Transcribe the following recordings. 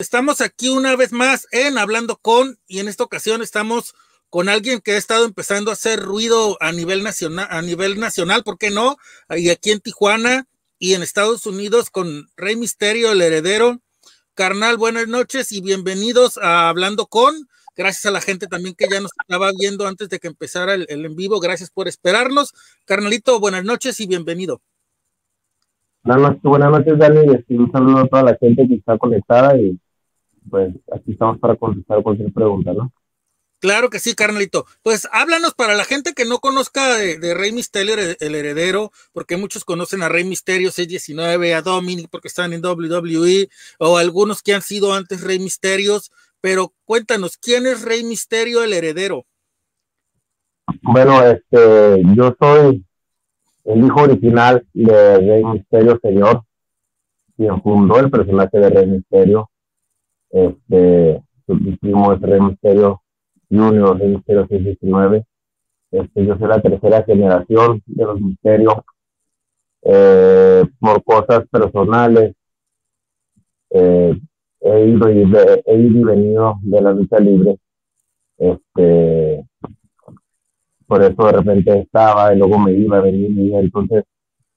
Estamos aquí una vez más en Hablando con, y en esta ocasión estamos con alguien que ha estado empezando a hacer ruido a nivel nacional, a nivel nacional, ¿por qué no? Y aquí en Tijuana y en Estados Unidos con Rey Misterio, el heredero. Carnal, buenas noches y bienvenidos a Hablando con. Gracias a la gente también que ya nos estaba viendo antes de que empezara el, en vivo. Gracias por esperarnos. Carnalito, buenas noches y bienvenido. Buenas noches, buenas noches Dani. Un saludo a toda la gente que está conectada y pues aquí estamos para contestar cualquier pregunta, ¿no? Claro que sí, carnalito. Pues háblanos para la gente que no conozca de, Rey Misterio, el heredero, porque muchos conocen a Rey Misterio 619, a Dominic porque están en WWE, o algunos que han sido antes Rey Misterios, pero cuéntanos, ¿quién es Rey Misterio, el heredero? Bueno, este, yo soy el hijo original de Rey Misterio Señor, quien fundó el personaje de Rey Misterio este, mi primo es Rey Misterio Junior, Rey Misterio 619. Este, yo soy la tercera generación de los misterios eh, por cosas personales. Eh, he, ido y, he ido y venido de la lucha libre. Este, por eso de repente estaba y luego me iba a venir y entonces,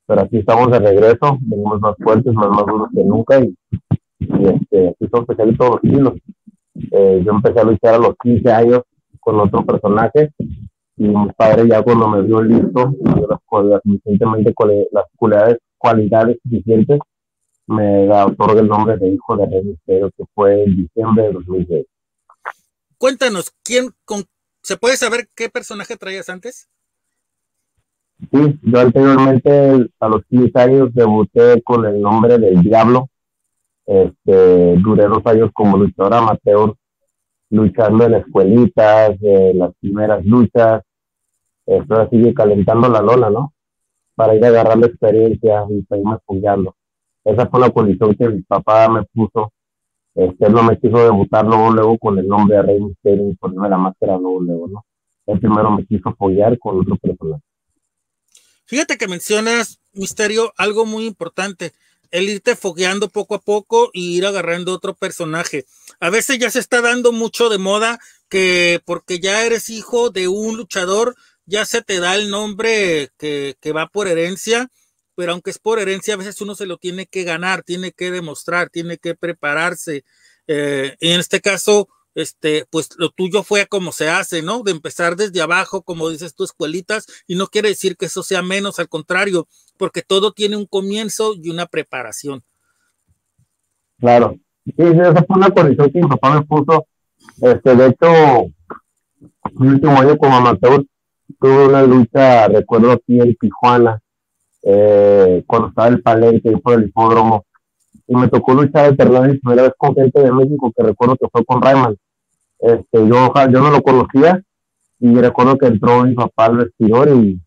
pero aquí estamos de regreso, venimos más fuertes, más maduros que nunca y y este, así son todos los kilos. Eh, yo empecé a luchar a los 15 años con otro personaje y mi padre ya cuando me vio listo y las, suficientemente las cualidades, cualidades suficientes me otorga el nombre de hijo de Rey Misterio que fue en diciembre de 2006. Cuéntanos, ¿quién con, se puede saber qué personaje traías antes? Sí, yo anteriormente a los 15 años debuté con el nombre del Diablo este, duré dos años como luchador amateur, luchando en escuelitas, en las primeras luchas. Esto sigue calentando la lola, ¿no? Para ir agarrando experiencia y para apoyando. Esa fue la condición que mi papá me puso. Este, él no me quiso debutar luego, luego con el nombre de Rey Misterio y ponerme la máscara luego, luego, ¿no? Él primero me quiso apoyar con otro personaje. Fíjate que mencionas, Misterio, algo muy importante el irte fogueando poco a poco y ir agarrando otro personaje. A veces ya se está dando mucho de moda que porque ya eres hijo de un luchador, ya se te da el nombre que, va por herencia, pero aunque es por herencia, a veces uno se lo tiene que ganar, tiene que demostrar, tiene que prepararse. Eh, en este caso, este, pues lo tuyo fue como se hace, ¿no? De empezar desde abajo, como dices tú, escuelitas, y no quiere decir que eso sea menos, al contrario, porque todo tiene un comienzo y una preparación. Claro, sí, esa fue una condición que mi papá me puso. Este, de hecho, mi último año como amateur tuve una lucha, recuerdo aquí en Tijuana, eh, cuando estaba el palenque por el hipódromo, y me tocó luchar de la primera vez con gente de México que recuerdo que fue con Rayman. Este, yo, yo no lo conocía y recuerdo que entró mi papá al vestidor y,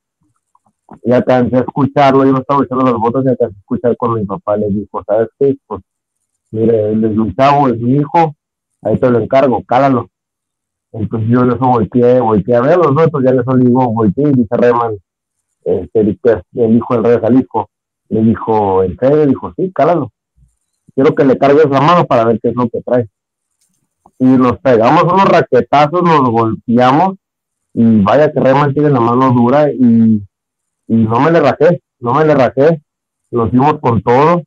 y alcancé a escucharlo, yo no estaba echando las botas y alcancé a escuchar cuando mi papá le dijo, ¿sabes qué? Pues mire, él es un chavo, es mi hijo, ahí te lo encargo, cálalo. Entonces yo eso volteé, volteé a verlo, ¿no? Entonces ya le digo, volteé y dice Reman, este, el hijo del rey de Jalisco, le dijo, ¿en serio? Dijo, sí, cálalo. Quiero que le cargues la mano para ver qué es lo que trae y nos pegamos unos raquetazos, nos golpeamos y vaya que Rayman tiene la mano dura y, y no me le rajé, no me le rajé, nos dimos con todo,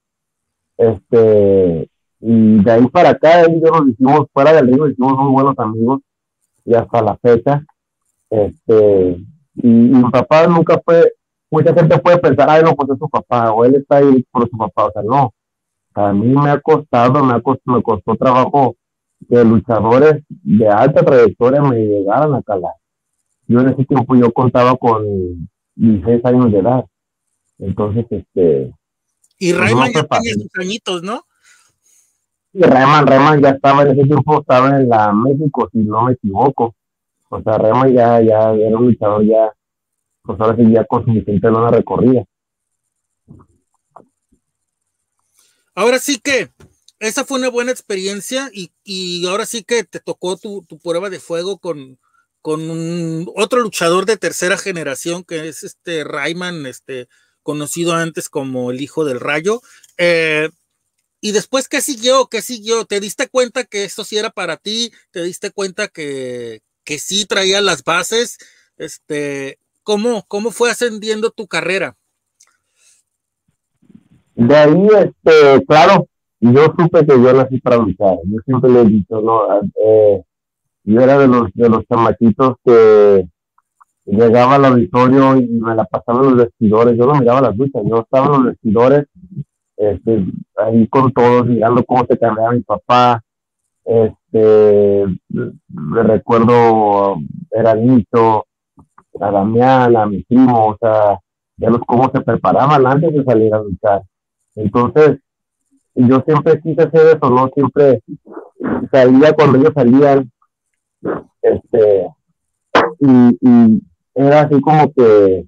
este, y de ahí para acá él y yo nos hicimos fuera del río, hicimos muy buenos amigos y hasta la fecha, este, y, mi papá nunca fue, mucha gente puede pensar, ay no, pues es su papá, o él está ahí por su papá, o sea, no, a mí me ha costado, me, ha costado, me costó trabajo que luchadores de alta trayectoria me llegaran a calar. Yo en ese tiempo yo contaba con 16 años de edad. Entonces, este... Y pues, Rayman ya tenía sus añitos, ¿no? Y Rayman, Rayman ya estaba en ese tiempo, estaba en la México, si no me equivoco. O sea, Rayman ya, ya era un luchador ya, pues ahora sí ya con suficiente lona recorrida. Ahora sí que, esa fue una buena experiencia y, ahora sí que te tocó tu, prueba de fuego con, con otro luchador de tercera generación que es este Rayman, este, conocido antes como el hijo del rayo. Eh, y después, ¿qué siguió? ¿Qué siguió? ¿Te diste cuenta que esto sí era para ti? ¿Te diste cuenta que, que sí traía las bases? Este, ¿cómo, ¿Cómo fue ascendiendo tu carrera? De ahí, este, claro, yo supe que yo nací para luchar. Yo siempre le he dicho, ¿no? Eh, yo era de los, de los chamaquitos que llegaba al auditorio y me la pasaba en los vestidores. Yo no miraba las luchas, yo estaba en los vestidores este, ahí con todos, mirando cómo se cambiaba mi papá. Este, le recuerdo era Nito, a Damián, a mi primo, o sea, ya los cómo se preparaban antes de salir a luchar. Entonces, yo siempre quise hacer eso, ¿no? Siempre salía cuando ellos salían, este, y, era así como que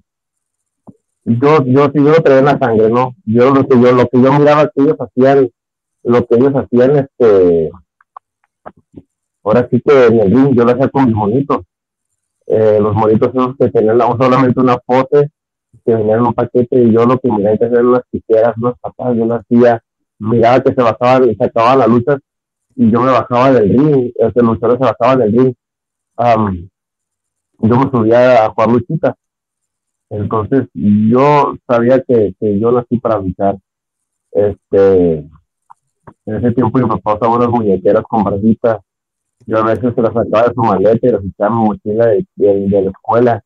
yo, yo sí, yo lo traía en la sangre, ¿no? Yo lo que yo, lo que yo miraba que ellos hacían, lo que ellos hacían, este, ahora sí que en el ring yo lo hacía con mis monitos. Eh, los monitos esos que tenían solamente una pose, que venían en un paquete, y yo lo que miraba que eran unas tijeras, unas patadas, yo lo hacía, miraba que se bajaban, se acababan las luchas, y yo me bajaba del ring, el luchador se bajaba del ring. yo me subía a jugar luchitas entonces, yo sabía que, que yo nací para luchar. Este, en ese tiempo mi papá usaba unas muñequeras con barbitas. Yo a veces se las sacaba de su maleta y las echaba mi mochila de, de, la escuela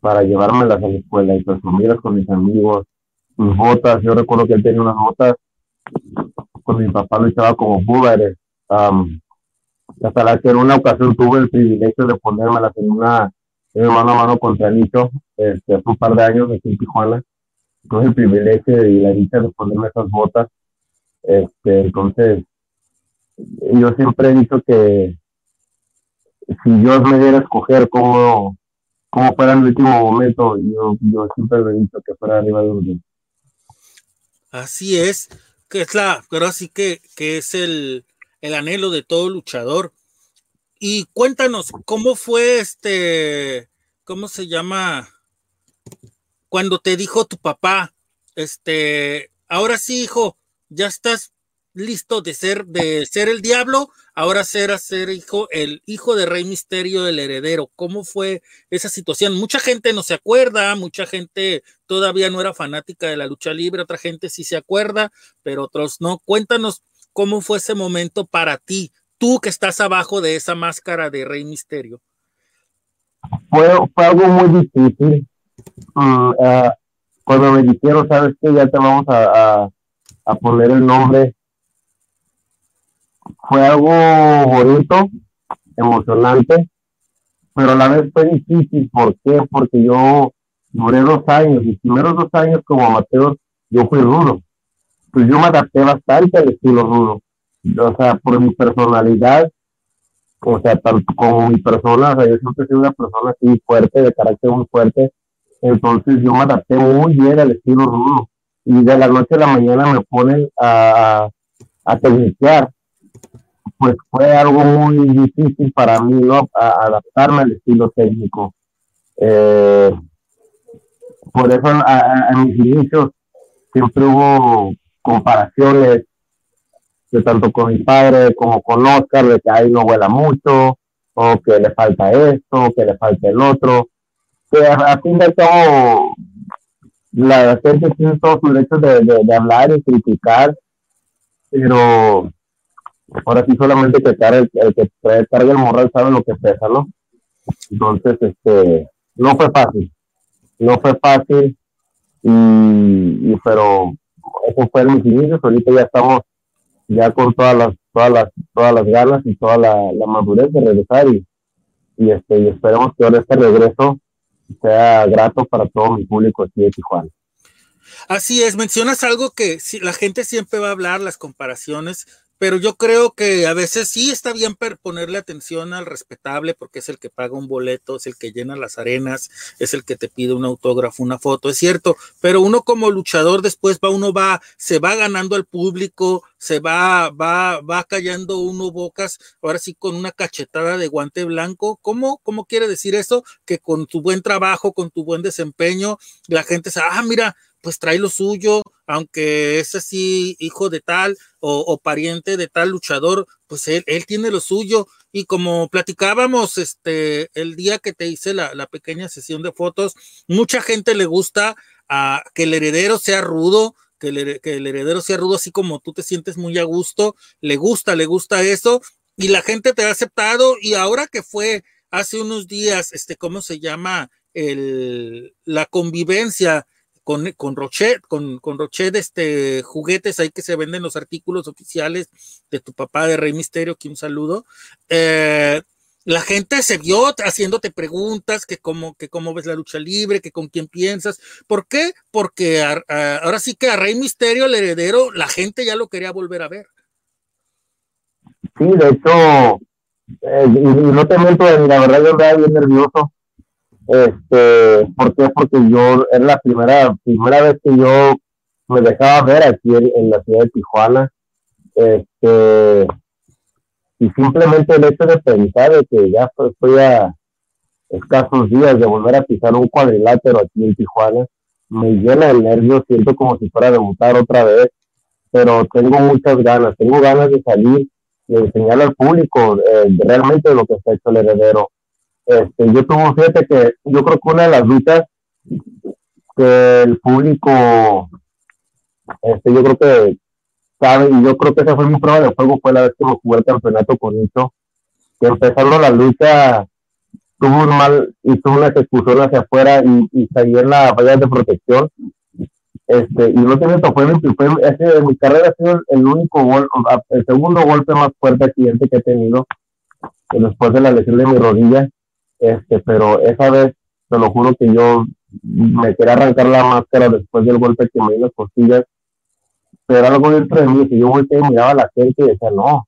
para llevármelas a la escuela y presumirlas con mis amigos. Mis botas, yo recuerdo que él tenía unas botas cuando mi papá luchaba como púberes. hasta la que en una ocasión tuve el privilegio de ponérmelas en una mano a mano contra Nicho este, hace un par de años aquí en Tijuana. Tuve el privilegio y la dicha de ponerme esas botas. Este, entonces, yo siempre he dicho que si Dios me diera a escoger cómo, cómo fuera en el último momento, yo, yo siempre he dicho que fuera arriba de un Así es, que es la, pero así que, que es el, el anhelo de todo luchador. Y cuéntanos, ¿cómo fue este, cómo se llama? Cuando te dijo tu papá, este, ahora sí, hijo, ya estás listo de ser, de ser el diablo, ahora ser ser hijo, el hijo de Rey Misterio, el heredero. ¿Cómo fue esa situación? Mucha gente no se acuerda, mucha gente todavía no era fanática de la lucha libre, otra gente sí se acuerda, pero otros no. Cuéntanos cómo fue ese momento para ti, tú que estás abajo de esa máscara de Rey Misterio? Fue, algo muy difícil. Mm, eh, cuando me dijeron, sabes que ya te vamos a, poner el nombre, fue algo bonito, emocionante, pero a la vez fue difícil. ¿Por qué? Porque yo duré dos años, mis primeros dos años como amateur, yo fui rudo. Pues yo me adapté bastante al estilo rudo o sea, por mi personalidad, o sea, tanto como mi persona, o sea, yo siempre sido una persona así fuerte, de carácter muy fuerte, entonces yo me adapté muy bien al estilo rudo, y de la noche a la mañana me ponen a, a pues fue algo muy difícil para mí, ¿no? adaptarme al estilo técnico. Eh, por eso en mis inicios siempre hubo comparaciones de tanto con mi padre como con Oscar, de que ahí no vuela mucho, o que le falta esto, o que le falta el otro. Que a, fin de todo, la gente tiene todo su derecho de, de, hablar y criticar, pero ahora sí solamente que el, el que carga el moral sabe lo que pesa, ¿no? Entonces, este, no fue fácil, no fue fácil, y, y pero eso fue mis inicios, ahorita ya estamos ya con todas las, todas las, todas las ganas y toda la, madurez de regresar y, y, este, y esperemos que ahora este regreso sea grato para todo mi público aquí de Tijuana. Así es, mencionas algo que la gente siempre va a hablar, las comparaciones, pero yo creo que a veces sí está bien ponerle atención al respetable porque es el que paga un boleto, es el que llena las arenas, es el que te pide un autógrafo, una foto, es cierto, pero uno como luchador después va, uno va, se va ganando al público, se va, va, va callando uno bocas, ahora sí con una cachetada de guante blanco. ¿Cómo, cómo quiere decir eso? Que con tu buen trabajo, con tu buen desempeño, la gente sabe, ah, mira, pues trae lo suyo, aunque es así hijo de tal o, pariente de tal luchador, pues él, él, tiene lo suyo. Y como platicábamos este, el día que te hice la, la pequeña sesión de fotos, mucha gente le gusta a que el heredero sea rudo, que el, que el, heredero sea rudo, así como tú te sientes muy a gusto, le gusta, le gusta eso, y la gente te ha aceptado, y ahora que fue hace unos días, este, ¿cómo se llama? El, la convivencia con, con Rochet, con, con Rochet, este, juguetes ahí que se venden los artículos oficiales de tu papá de Rey Misterio, que un saludo. Eh, la gente se vio haciéndote preguntas, que cómo, que cómo ves la lucha libre, que con quién piensas. ¿Por qué? Porque ahora sí que a Rey Misterio, el heredero, la gente ya lo quería volver a ver. Sí, de hecho, eh, no te miento, la verdad yo estaba bien nervioso. Este, ¿Por qué? Porque yo, era la primera, primera vez que yo me dejaba ver aquí en, en la ciudad de Tijuana. Este, y simplemente el hecho de pensar de que ya estoy a escasos días de volver a pisar un cuadrilátero aquí en Tijuana, me llena de nervios, siento como si fuera a debutar otra vez, pero tengo muchas ganas, tengo ganas de salir y enseñarle al público eh, realmente lo que está hecho el heredero. Este, yo tuve, fíjate que yo creo que una de las luchas que el público, este, yo creo que y yo creo que esa fue mi prueba de juego, fue la vez que jugué el campeonato con eso, que empezando la lucha tuvo un mal, hizo una ejecución hacia afuera y, y salí en la valla de protección. Este, y no tiene fue, fue ese, mi carrera ha sido el único gol, el segundo golpe más fuerte accidente que he tenido después de la lesión de mi rodilla. Este, pero esa vez, te lo juro que yo me quería arrancar la máscara después del golpe que me dio las costillas era algo dentro de mí, que yo volteé y miraba a la gente y decía, no,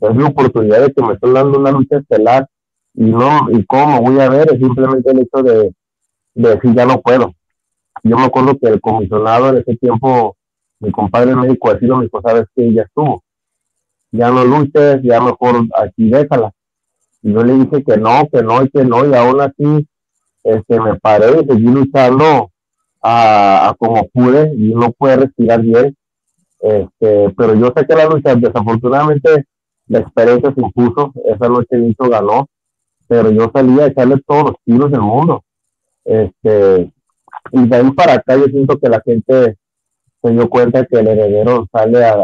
es mi oportunidad de que me estoy dando una lucha estelar y no, y cómo voy a ver, es simplemente el hecho de, decir ya no puedo. Yo me acuerdo que el comisionado en ese tiempo, mi compadre médico decía, me dijo, sabes que ya estuvo, ya no luches, ya mejor aquí déjala. Y yo le dije que no, que no y que no, y aún así este, me paré y seguí luchando a, a como pude y no pude respirar bien este, pero yo sé que la lucha, desafortunadamente, la experiencia se impuso. Esa noche Nito ganó, pero yo salí a echarle todos los tiros del mundo. Este, y de ahí para acá yo siento que la gente se dio cuenta que el heredero sale a,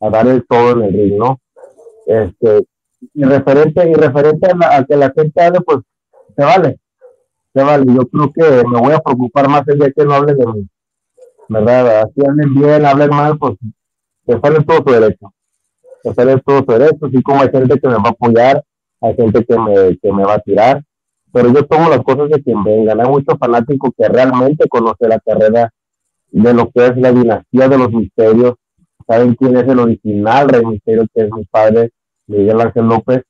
a, dar el todo en el ring, ¿no? Este, y referente, y referente a, que la gente hable, pues se vale, se vale. Yo creo que me voy a preocupar más el día que no hable de mí ¿verdad? Así hablen bien, hablen mal, pues se sale todo su derecho. Se sale todo su derecho, así como hay gente que me va a apoyar, hay gente que me, que me va a tirar, pero yo tomo las cosas de quien vengan. Hay muchos fanáticos que realmente conoce la carrera de lo que es la dinastía de los misterios, saben quién es el original Rey Misterio, que es mi padre, Miguel Ángel López,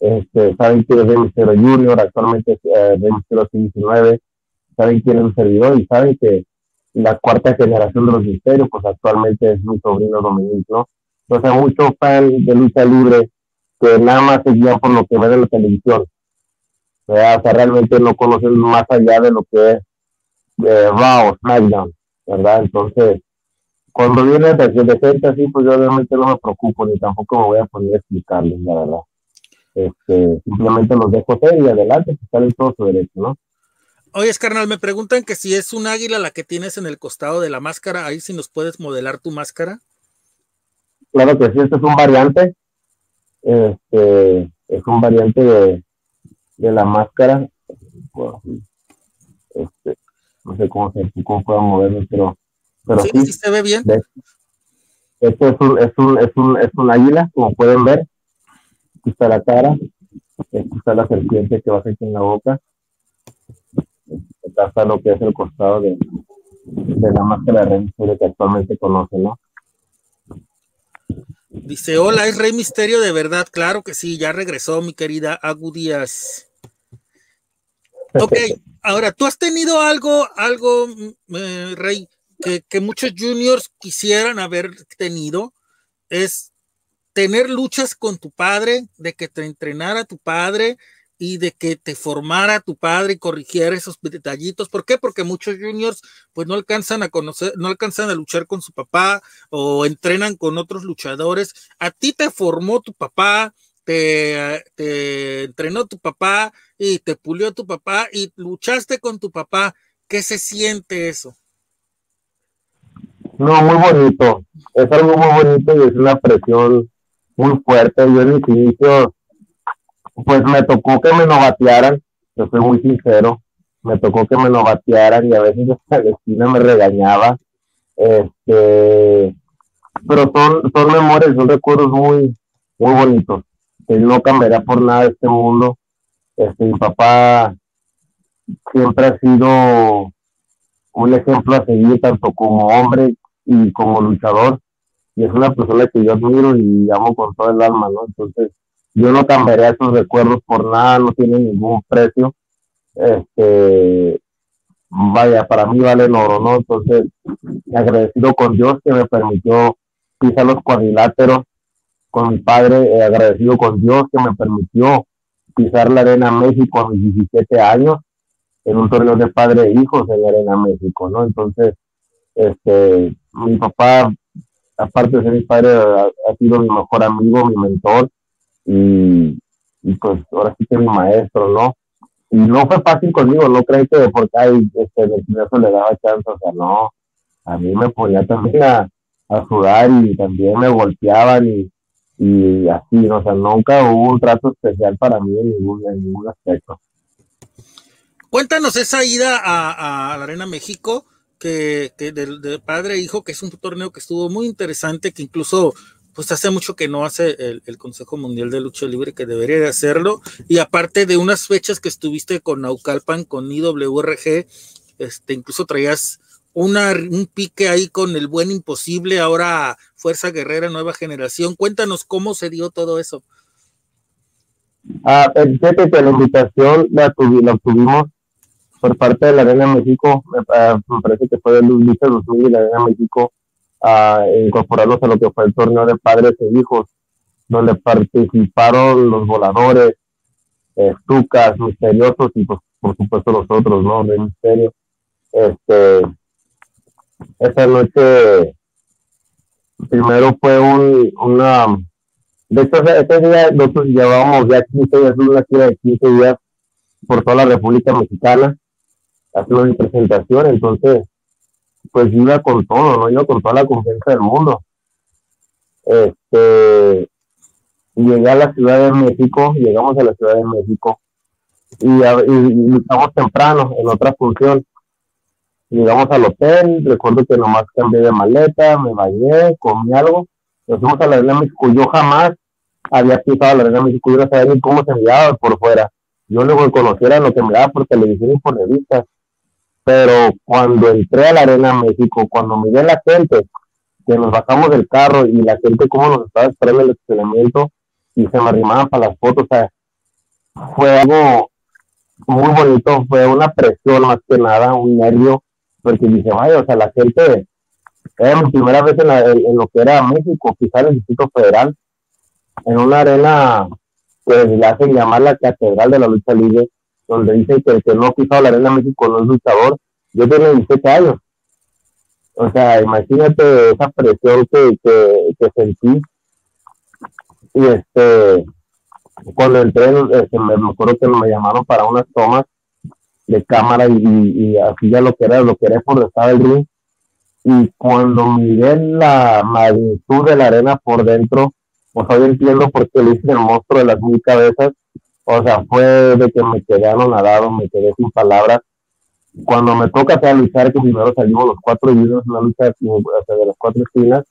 este, saben quién es Rey Misterio Junior, actualmente es eh, Misterio 19, saben quién es un servidor y saben que la cuarta generación de los misterios, pues actualmente es mi sobrino Dominique, ¿no? Entonces, muchos fans de lucha libre que nada más se guían por lo que ven en la televisión. O sea, realmente no conocen más allá de lo que es eh, Raw, SmackDown, ¿verdad? Entonces, cuando viene de, de, gente así, pues yo obviamente no me preocupo, ni tampoco me voy a poner a explicarles, la verdad. Este, simplemente los dejo ser y adelante, que salen todo su derecho, ¿no? Oye, carnal, me preguntan que si es un águila la que tienes en el costado de la máscara, ahí si nos puedes modelar tu máscara. Claro que sí, este es un variante. Este es un variante de, la máscara. Este, no sé cómo se cómo puedo moverlo, pero, pero sí, sí, se ve bien. Este es un, es un, es un, es un águila, como pueden ver. Aquí está la cara. Aquí está la serpiente que va aquí en la boca acá está lo que es el costado de, de la máscara de Rey Misterio que actualmente conoce, ¿no? Dice, hola, es Rey Misterio de verdad, claro que sí, ya regresó mi querida Agu Díaz. Ok, ahora, tú has tenido algo, algo, mm, eh, Rey, que, muchos juniors quisieran haber tenido, es tener luchas con tu padre, de que te entrenara tu padre, y de que te formara tu padre y corrigiera esos detallitos. ¿Por qué? Porque muchos juniors pues no alcanzan a conocer, no alcanzan a luchar con su papá o entrenan con otros luchadores. A ti te formó tu papá, te, te entrenó tu papá y te pulió tu papá y luchaste con tu papá. ¿Qué se siente eso? No, muy bonito. Es algo muy bonito y es una presión muy fuerte. Yo en mis inicios pues me tocó que me novatearan, yo soy muy sincero, me tocó que me novatearan y a veces la destino me regañaba. Este, pero son, son memorias, son recuerdos muy, muy bonitos, que no cambiaría por nada este mundo. Este, mi papá siempre ha sido un ejemplo a seguir tanto como hombre y como luchador y es una persona que yo admiro y amo con todo el alma, ¿no? Entonces, yo no cambiaría esos recuerdos por nada, no tiene ningún precio. Este, vaya, para mí vale oro, ¿no? Entonces, agradecido con Dios que me permitió pisar los cuadriláteros, con mi padre, eh, agradecido con Dios que me permitió pisar la Arena México a mis 17 años, en un torneo de padre e hijos en la Arena México, ¿no? Entonces, este, mi papá, aparte de ser mi padre, ha sido mi mejor amigo, mi mentor, y, pues ahora sí que mi maestro, ¿no? Y no fue fácil conmigo, no creí que porque ahí este, eso le daba chance, o sea, no, a mí me ponía también a, a sudar y también me golpeaban y, y así, o sea, nunca hubo un trato especial para mí en ningún, en ningún aspecto. Cuéntanos esa ida a, a la Arena México, que, que de, de, padre e hijo, que es un torneo que estuvo muy interesante, que incluso pues hace mucho que no hace el, Consejo Mundial de Lucha Libre, que debería de hacerlo. Y aparte de unas fechas que estuviste con Naucalpan, con IWRG, este, incluso traías una, un pique ahí con el buen imposible, ahora Fuerza Guerrera Nueva Generación. Cuéntanos cómo se dio todo eso. Ah, fíjate que la invitación la, tuvimos por parte de la Arena México, me, ah, parece que fue de Lucha 2000 y la Arena México a incorporarlos a lo que fue el torneo de padres e hijos, donde participaron los voladores, estucas, misteriosos y pues, por supuesto los otros, ¿no? De misterio. Este, esa noche primero fue un, una, de hecho ese día nosotros llevábamos ya 15 días, una gira de 15 días por toda la República Mexicana, haciendo mi presentación, entonces pues iba con todo, ¿no? Iba con toda la confianza del mundo. Este, llegué a la Ciudad de México, llegamos a la Ciudad de México y, y, estamos temprano en otra función. Llegamos al hotel, recuerdo que nomás cambié de maleta, me bañé, comí algo, nos fuimos a la Arena México. Yo jamás había pisado la Arena México, yo no cómo se enviaba por fuera. Yo luego conociera lo que me daba por televisión y por revistas pero cuando entré a la Arena México, cuando miré a la gente, que nos bajamos del carro y la gente cómo nos estaba esperando el estacionamiento y se me arrimaban para las fotos, o sea, fue algo muy bonito, fue una presión más que nada, un nervio, porque dije, vaya, o sea, la gente, era mi primera vez en, lo que era México, quizá el Distrito Federal, en una arena que le hacen llamar la Catedral de la Lucha Libre, donde dice que que no pisado la arena México no es luchador. Yo tengo 17 años. O sea, imagínate esa presión que, que, sentí. Y este, cuando entré, este, me, acuerdo que me llamaron para unas tomas de cámara y, y, así ya lo que era, lo que era por estar el ring. Y cuando miré la magnitud de la arena por dentro, pues hoy entiendo por qué le hice el monstruo de las mil cabezas o sea, fue de que me quedé anonadado, me quedé sin palabras. Cuando me toca hacer luchar, que primero salimos los cuatro juniors, una lucha de las cuatro esquinas,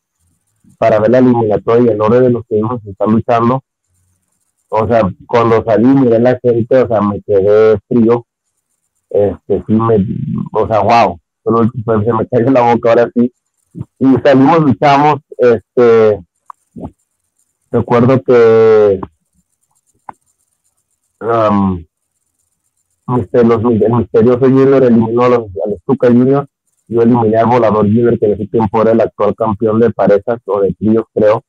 para ver la eliminatoria y el orden de los que a estar luchando. O sea, cuando salí, miré la gente, o sea, me quedé frío. Este, sí, me, o sea, wow, solo se me cayó la boca ahora sí. Y salimos, luchamos, este, recuerdo que um, los, el misterioso Junior eliminó a los, al Stuka Junior, yo eliminé al Volador Junior, que en ese tiempo era el actual campeón de parejas o de tríos, creo.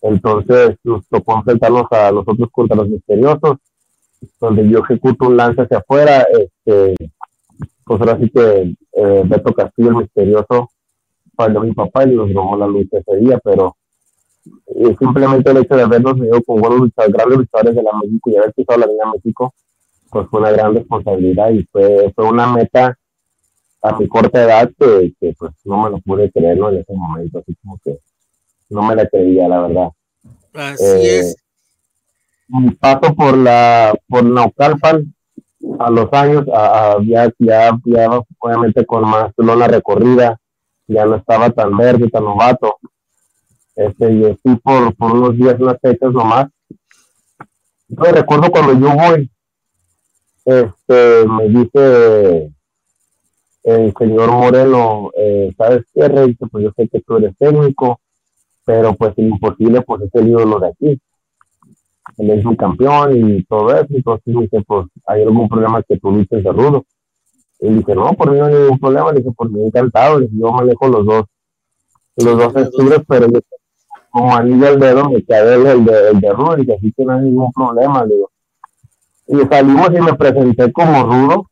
Entonces nos tocó enfrentarnos a nosotros contra los misteriosos. donde yo ejecuto un lance hacia afuera, este, pues ahora sí que eh, Beto Castillo, el misterioso, falló mi papá y nos robó la lucha ese día, pero eh, simplemente el hecho de habernos venido con buenos luchadores, grandes luchadores de la México y haber pisado la Liga México, pues fue una gran responsabilidad y fue, fue una meta a mi corta edad que, que pues no me lo pude creer en ese momento, así como que no me la creía, la verdad. Así eh, es. Mi paso por la por Naucalpan a los años, a, ya, ya, ya obviamente con más lona recorrida, ya no estaba tan verde, tan novato. Este, y así por, por unos días, unas fechas nomás. Yo recuerdo cuando yo voy, este, me dice el señor Moreno, eh, ¿sabes qué, Rey? Pues yo sé que tú eres técnico, pero pues el imposible pues es el ídolo de aquí. Él es un campeón y todo eso, entonces dice, pues hay algún problema que tú luches de rudo. Y dice, no, por mí no hay ningún problema, dice, por mí encantado, yo manejo los dos, los dos estudios, pero yo, como anillo al dedo me cae el, de, el de rudo, dice, así que no hay ningún problema, digo. Y salimos y me presenté como rudo,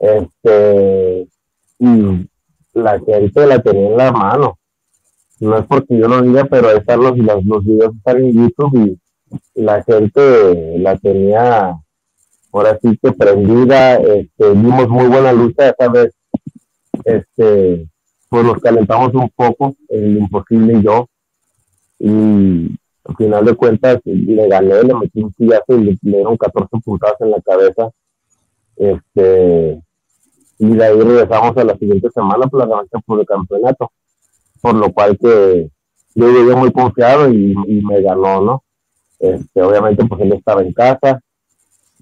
este, y la gente la tenía en la mano. No es porque yo lo diga, pero están los, los, los videos están en YouTube y, la gente la tenía ahora sí que prendida, este, vimos muy buena lucha esta vez, este, pues nos calentamos un poco, el imposible y yo, y al final de cuentas le gané, le metí un pillazo y le, dieron 14 puntadas en la cabeza, este, y de ahí regresamos a la siguiente semana por la revancha por el campeonato por lo cual que yo llegué muy confiado y, me ganó, ¿no? Este, obviamente pues él estaba en casa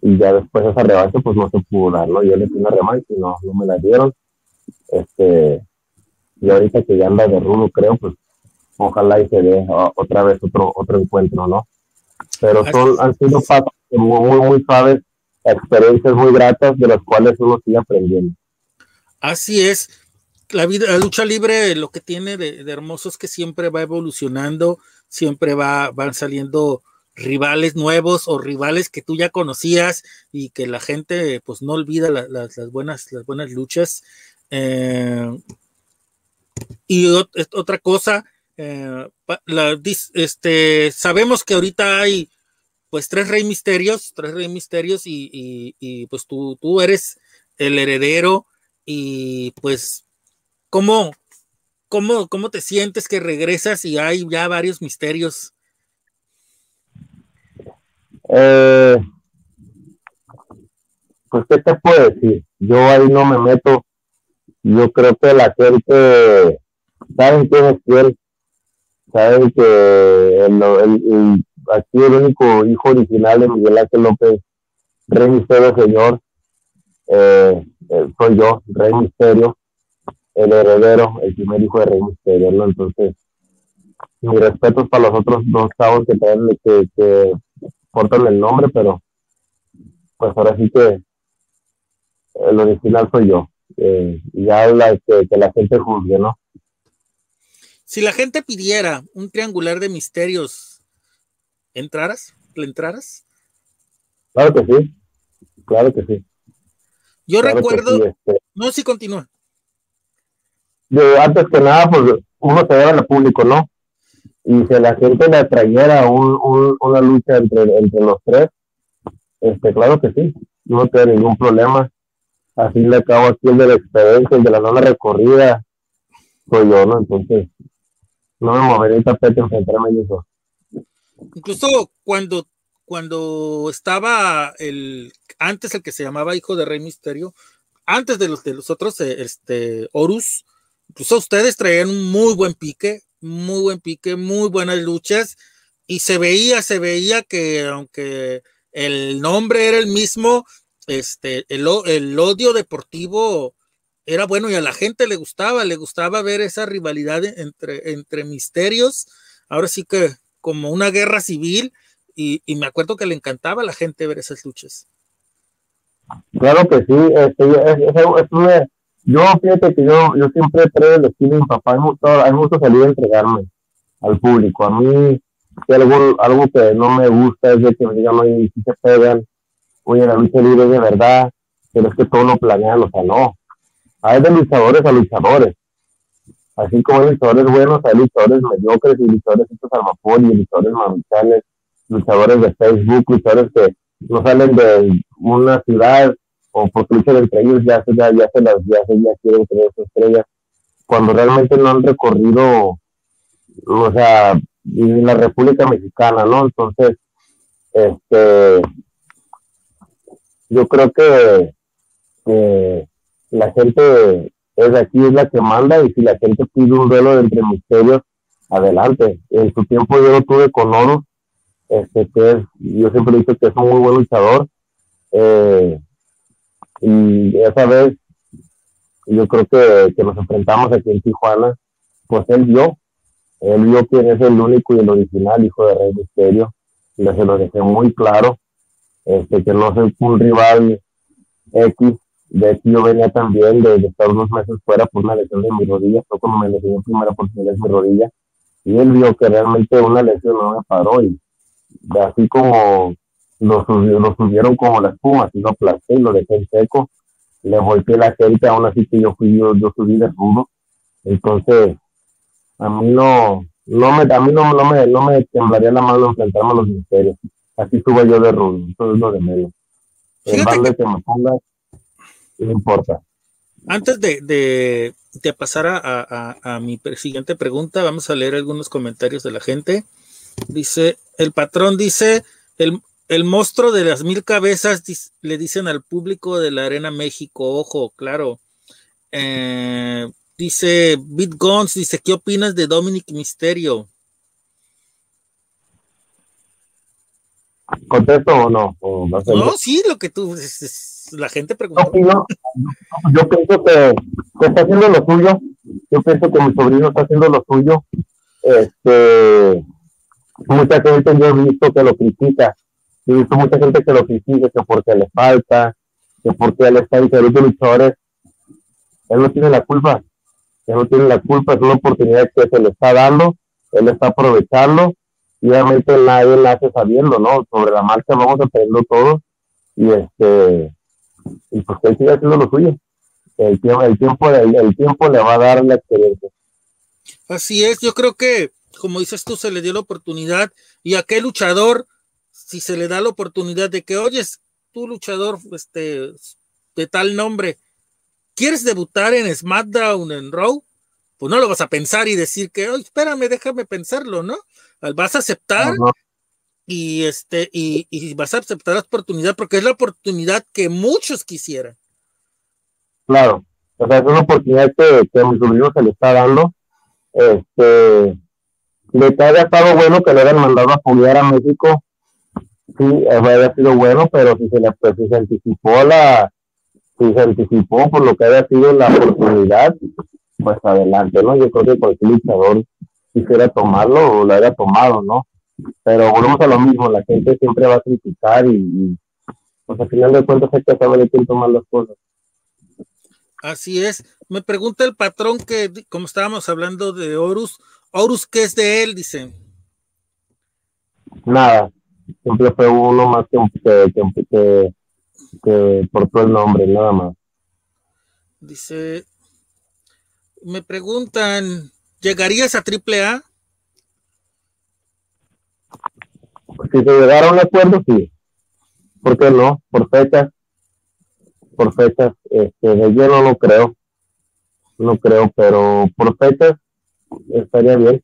y ya después de esa revancha pues no se pudo dar, ¿no? Yo le di una revancha y no, no me la dieron. Este, y ahorita que ya anda de rudo creo, pues ojalá y se dé otra vez otro, otro encuentro, ¿no? Pero son, han sido pasos muy, muy, muy suaves, experiencias muy gratas de las cuales uno sigue aprendiendo. Así es la, vida, la lucha libre lo que tiene de, hermoso es que siempre va evolucionando, siempre va, van saliendo rivales nuevos o rivales que tú ya conocías y que la gente pues no olvida las, buenas, las buenas luchas. Eh, y otra cosa, eh, este, sabemos que ahorita hay pues tres rey misterios, tres rey misterios y, y pues tú, tú eres el heredero y pues ¿Cómo, cómo, cómo te sientes que regresas y hay ya varios misterios? Eh, pues, ¿qué te puedo decir? Yo ahí no me meto. Yo creo que la gente saben quién es quién. Saben que el, aquí el único hijo original de Miguel Ángel López, Rey Misterio Señor, eh, eh, soy yo, Rey Misterio el heredero, el primer hijo de Rey Misterio, ¿no? Entonces, mis respetos para los otros dos chavos que traen, que, que portan el nombre, pero pues ahora sí que el original soy yo. Eh, y ya la, que, que, la gente juzgue, ¿no? Si la gente pidiera un triangular de misterios, ¿entraras? ¿Le entraras? Claro que sí, claro que sí. Yo recuerdo, este no, si continúa antes que nada, pues uno se ve al público, ¿no? Y si la gente le trayera un, una lucha entre, entre los tres, este, claro que sí, no tiene ningún problema. Así le acabo aquí el de la experiencia, el de la nueva recorrida, soy yo, ¿no? Entonces, no me moveré el tapete enfrentarme a eso. Incluso cuando, cuando estaba el, antes el que se llamaba Hijo de Rey Misterio, antes de los de los otros, eh, este, Horus, incluso ustedes traían un muy buen pique, muy buen pique, muy buenas luchas, y se veía, se veía que aunque el nombre era el mismo, este, el, el odio deportivo era bueno y a la gente le gustaba, le gustaba ver esa rivalidad entre, entre misterios, ahora sí que como una guerra civil, y, me acuerdo que le encantaba a la gente ver esas luchas. Claro que sí, este, es, yo, fíjate que yo, siempre traigo el estilo de mi papá. A mí me gusta salir a entregarme al público. A mí algo, algo que no me gusta es de que me digan, oye, si se pegan, oye, la lucha libre de verdad, pero es que todo lo planean, o sea, no. Hay de luchadores a luchadores. Así como hay luchadores buenos, hay luchadores mediocres y luchadores estos al vapor y luchadores manuchanes, luchadores de Facebook, luchadores que no salen de una ciudad o porque luchan entre ellos ya se, ya, ya se las ya, se, ya quieren tener estrellas cuando realmente no han recorrido o sea en la República Mexicana no entonces este yo creo que, que la gente es aquí es la que manda y si la gente pide un duelo entre misterios adelante. En su tiempo yo lo tuve con Oro este que es yo siempre he dicho que es un muy buen luchador eh, y esa vez, yo creo que, que nos enfrentamos aquí en Tijuana, pues él vio, él vio quién es el único y el original hijo de Rey Misterio, y se lo dejé muy claro, este, que no soy un rival X, de aquí yo venía también de, estar unos meses fuera por una lesión de mi rodilla, fue cuando me lesioné en primera oportunidad mi rodilla, y él vio que realmente una lesión no me paró, y así como lo, lo subieron como la espuma, así lo aplasté y lo dejé en seco, le golpeé la gente, aún así que yo fui, yo, yo subí de rudo, entonces a mí no, no me, a mí no, no me, no me temblaría la mano enfrentarme a los misterios, así subo yo de rudo, eso es lo de menos. El que... que me ponga, no importa. Antes de, de, de pasar a, a, a, mi siguiente pregunta, vamos a leer algunos comentarios de la gente. Dice, el patrón dice, el, el monstruo de las mil cabezas le dicen al público de la Arena México, ojo, claro. Eh, dice Beat Guns, dice, ¿qué opinas de Dominic Misterio? ¿Contesto o no? no, sí, lo que tú, la gente pregunta. yo pienso que, está haciendo lo suyo. Yo pienso que mi sobrino está haciendo lo suyo. Este, mucha gente yo he visto que lo critica he visto mucha gente que lo critica, que porque le falta, que porque él está en de luchadores, él no tiene la culpa, él no tiene la culpa, es una oportunidad que se le está dando, él está aprovechando, y obviamente nadie la hace sabiendo, ¿no? Sobre la marcha vamos a aprendiendo todo, y este, y pues que él sigue haciendo lo suyo. El tiempo, el tiempo, el tiempo le va a dar la experiencia. Así es, yo creo que, como dices tú, se le dio la oportunidad y aquel luchador si se le da la oportunidad de que, oyes, tú luchador este, de tal nombre, ¿quieres debutar en SmackDown, en Raw? Pues no lo vas a pensar y decir que, oye, espérame, déjame pensarlo, ¿no? Vas a aceptar y, este, y, vas a aceptar la oportunidad porque es la oportunidad que muchos quisieran. Claro, o sea, es una oportunidad que, que a mi sobrino se le está dando. Este, le haya estado bueno que le hayan mandado a apoyar a México sí, había sido bueno, pero si se, le, pues, si se anticipó la, si se anticipó por lo que había sido la oportunidad, pues adelante, ¿no? Yo creo que cualquier luchador quisiera tomarlo o lo haya tomado, ¿no? Pero volvemos a lo mismo, la gente siempre va a criticar y, pues al final de cuentas hay que saber de quién tomar las cosas. Así es. Me pregunta el patrón que, como estábamos hablando de Horus, Horus, ¿qué es de él? Dice. Nada, siempre fue uno más que, que, que, que portó el nombre, nada más. Dice, me preguntan, ¿llegarías a triple A? Si se llegara a un acuerdo, sí. ¿Por qué no? Por fechas. Por fechas. Este, de lleno no creo. No creo, pero por fechas estaría bien.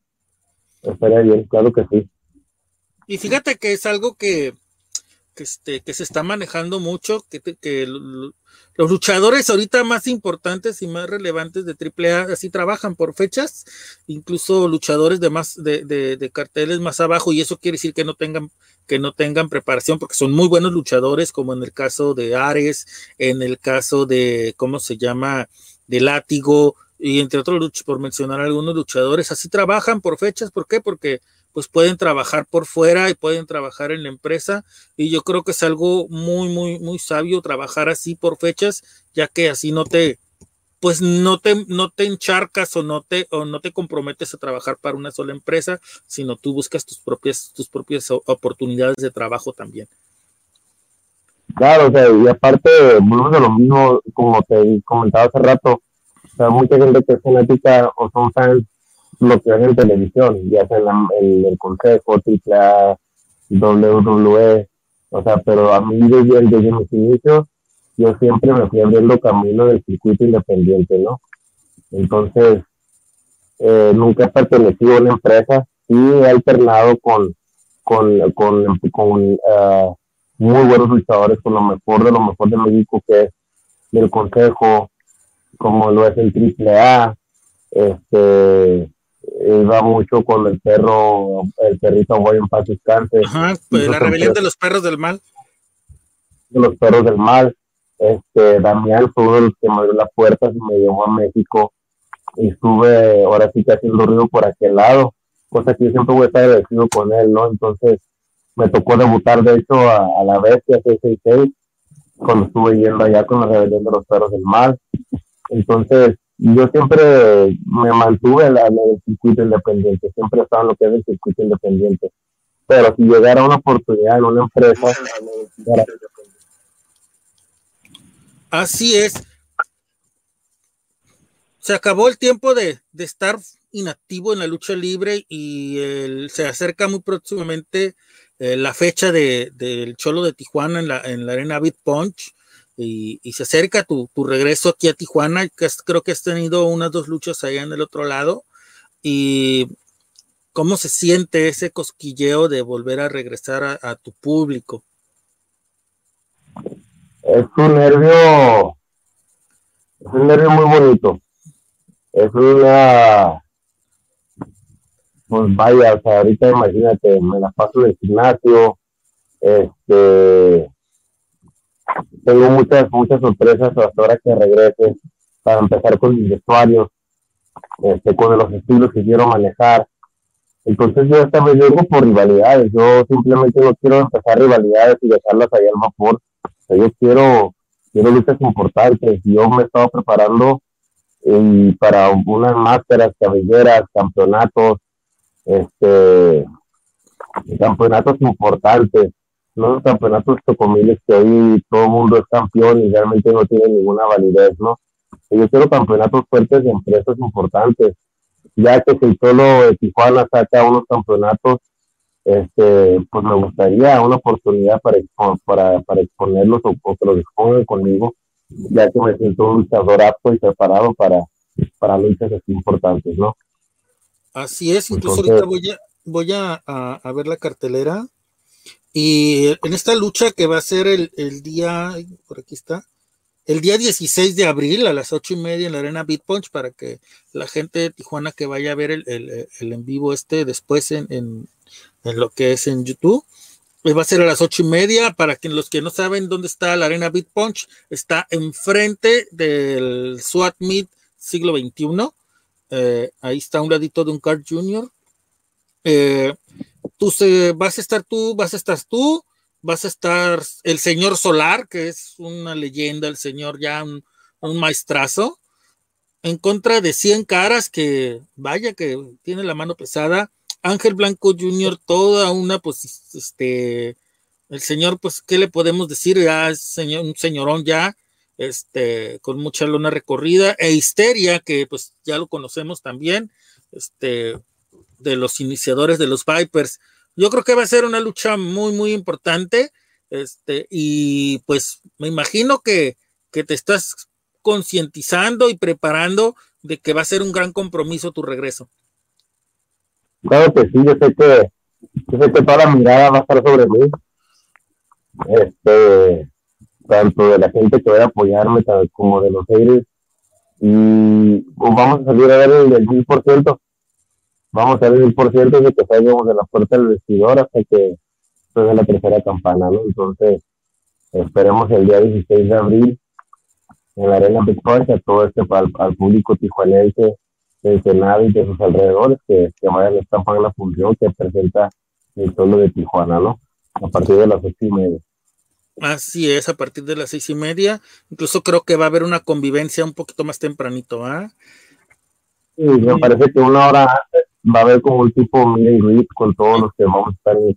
Estaría bien, claro que sí. Y fíjate que es algo que, que, este, que se está manejando mucho, que, los luchadores ahorita más importantes y más relevantes de AAA así trabajan por fechas, incluso luchadores de más de, de, carteles más abajo, y eso quiere decir que no tengan que no tengan preparación porque son muy buenos luchadores, como en el caso de Ares, en el caso de, ¿cómo se llama? de Látigo, y entre otros, por mencionar algunos luchadores, así trabajan por fechas, ¿por qué? Porque pues pueden trabajar por fuera y pueden trabajar en la empresa y yo creo que es algo muy muy muy sabio trabajar así por fechas ya que así no te pues no te, no te encharcas o no te, o no te comprometes a trabajar para una sola empresa, sino tú buscas tus propias, tus propias oportunidades de trabajo también. Claro, o sea, y aparte, volvemos de lo mismo, como te comentaba hace rato, o sea, mucha gente que es fanática o son fans lo que ven en televisión, ya sea en, el Consejo, AAA, WWE, o sea, pero a mí desde, desde mis inicios, yo siempre me fui abriendo camino del circuito independiente, ¿no? Entonces, eh, nunca he pertenecido a una empresa, y he alternado con, con, con, con uh, muy buenos luchadores, con lo mejor de lo mejor de México, que es del Consejo, como lo es el AAA, este, iba mucho con el perro, el perrito voy en paz descanse. Ajá, pues, la rebelión de los perros del mal. De los perros del mal. Este, Damián fue el que me abrió las puertas y me llevó a México y estuve ahora sí que haciendo ruido por aquel lado, cosa que yo siempre voy a estar agradecido con él, ¿no? Entonces, me tocó debutar de hecho a, la bestia 666 cuando estuve yendo allá con la rebelión de los perros del mal. Entonces, yo siempre me mantuve en, el circuito independiente, siempre estaba en lo que es el circuito independiente. Pero si llegara una oportunidad en una empresa, Así es. Se acabó el tiempo de, de estar inactivo en la lucha libre y se acerca muy próximamente eh, la fecha de, del Cholo de Tijuana en la, en la arena Beat Punch y, se acerca tu, tu, regreso aquí a Tijuana, que creo que has tenido unas dos luchas allá en el otro lado y cómo se siente ese cosquilleo de volver a regresar a, tu público. Es un nervio, es un nervio muy bonito. Es una pues vaya, o sea, ahorita imagínate, me la paso en el gimnasio, este, tengo muchas, muchas sorpresas hasta ahora que regrese, para empezar con mis vestuarios, este, con los estilos que quiero manejar. Entonces yo esta vez vengo por rivalidades, yo simplemente no quiero empezar rivalidades y dejarlas allá al vapor, yo quiero, quiero luchas importantes, yo me he estado preparando y para unas máscaras, cabelleras, campeonatos, este, campeonatos importantes, no campeonatos tocomiles que hoy todo el mundo es campeón y realmente no tiene ninguna validez, ¿no? Yo quiero campeonatos fuertes de empresas importantes, ya que si solo de Tijuana saca unos campeonatos, este, pues me gustaría una oportunidad para, para, para exponerlos o, que los expongan conmigo, ya que me siento un luchador apto y preparado para, para luchas así importantes, ¿no? Así es, incluso ahorita voy a, voy a, ver la cartelera. Y en esta lucha que va a ser el, día, por aquí está, el día 16 de abril a las ocho y media en la arena Beat Punch para que la gente de Tijuana que vaya a ver el, en vivo este después en, en, lo que es en YouTube. Pues va a ser a las ocho y media para que los que no saben dónde está la arena Beat Punch, está enfrente del SWAT Meet siglo XXI eh, ahí está un ladito de un Card Junior. Eh, tú vas a estar tú, vas a estar tú, vas a estar el señor Solar, que es una leyenda, el señor ya un, maestrazo, en contra de 100 caras que vaya que tiene la mano pesada. Ángel Blanco Jr., toda una, pues, este, el señor, pues, ¿qué le podemos decir? Ya es señor, un señorón ya, este, con mucha luna recorrida, e Histeria, que pues ya lo conocemos también, este, de los iniciadores de los Vipers. Yo creo que va a ser una lucha muy, muy importante, este, y pues me imagino que, que te estás concientizando y preparando de que va a ser un gran compromiso tu regreso. Claro que sí, yo sé que, yo que toda la mirada va a estar sobre mí. Este, tanto de la gente que va a apoyarme como de los aires. Y pues, vamos a salir a ver el, por ciento. Vamos a ver el por ciento de que salgamos de la puerta del vestidor hasta que suene la tercera campana, ¿no? Entonces, esperemos el día 16 de abril en la Arena Bitcoin a todo este al, al público tijuanense de Senado y de sus alrededores que, que vayan a estar la función que presenta el pueblo de Tijuana, ¿no? A partir de las ocho y media. Así es, a partir de las seis y media. Incluso creo que va a haber una convivencia un poquito más tempranito, ¿ah? Sí, me parece que una hora antes va a haber como un tipo meet con todos los que vamos a estar en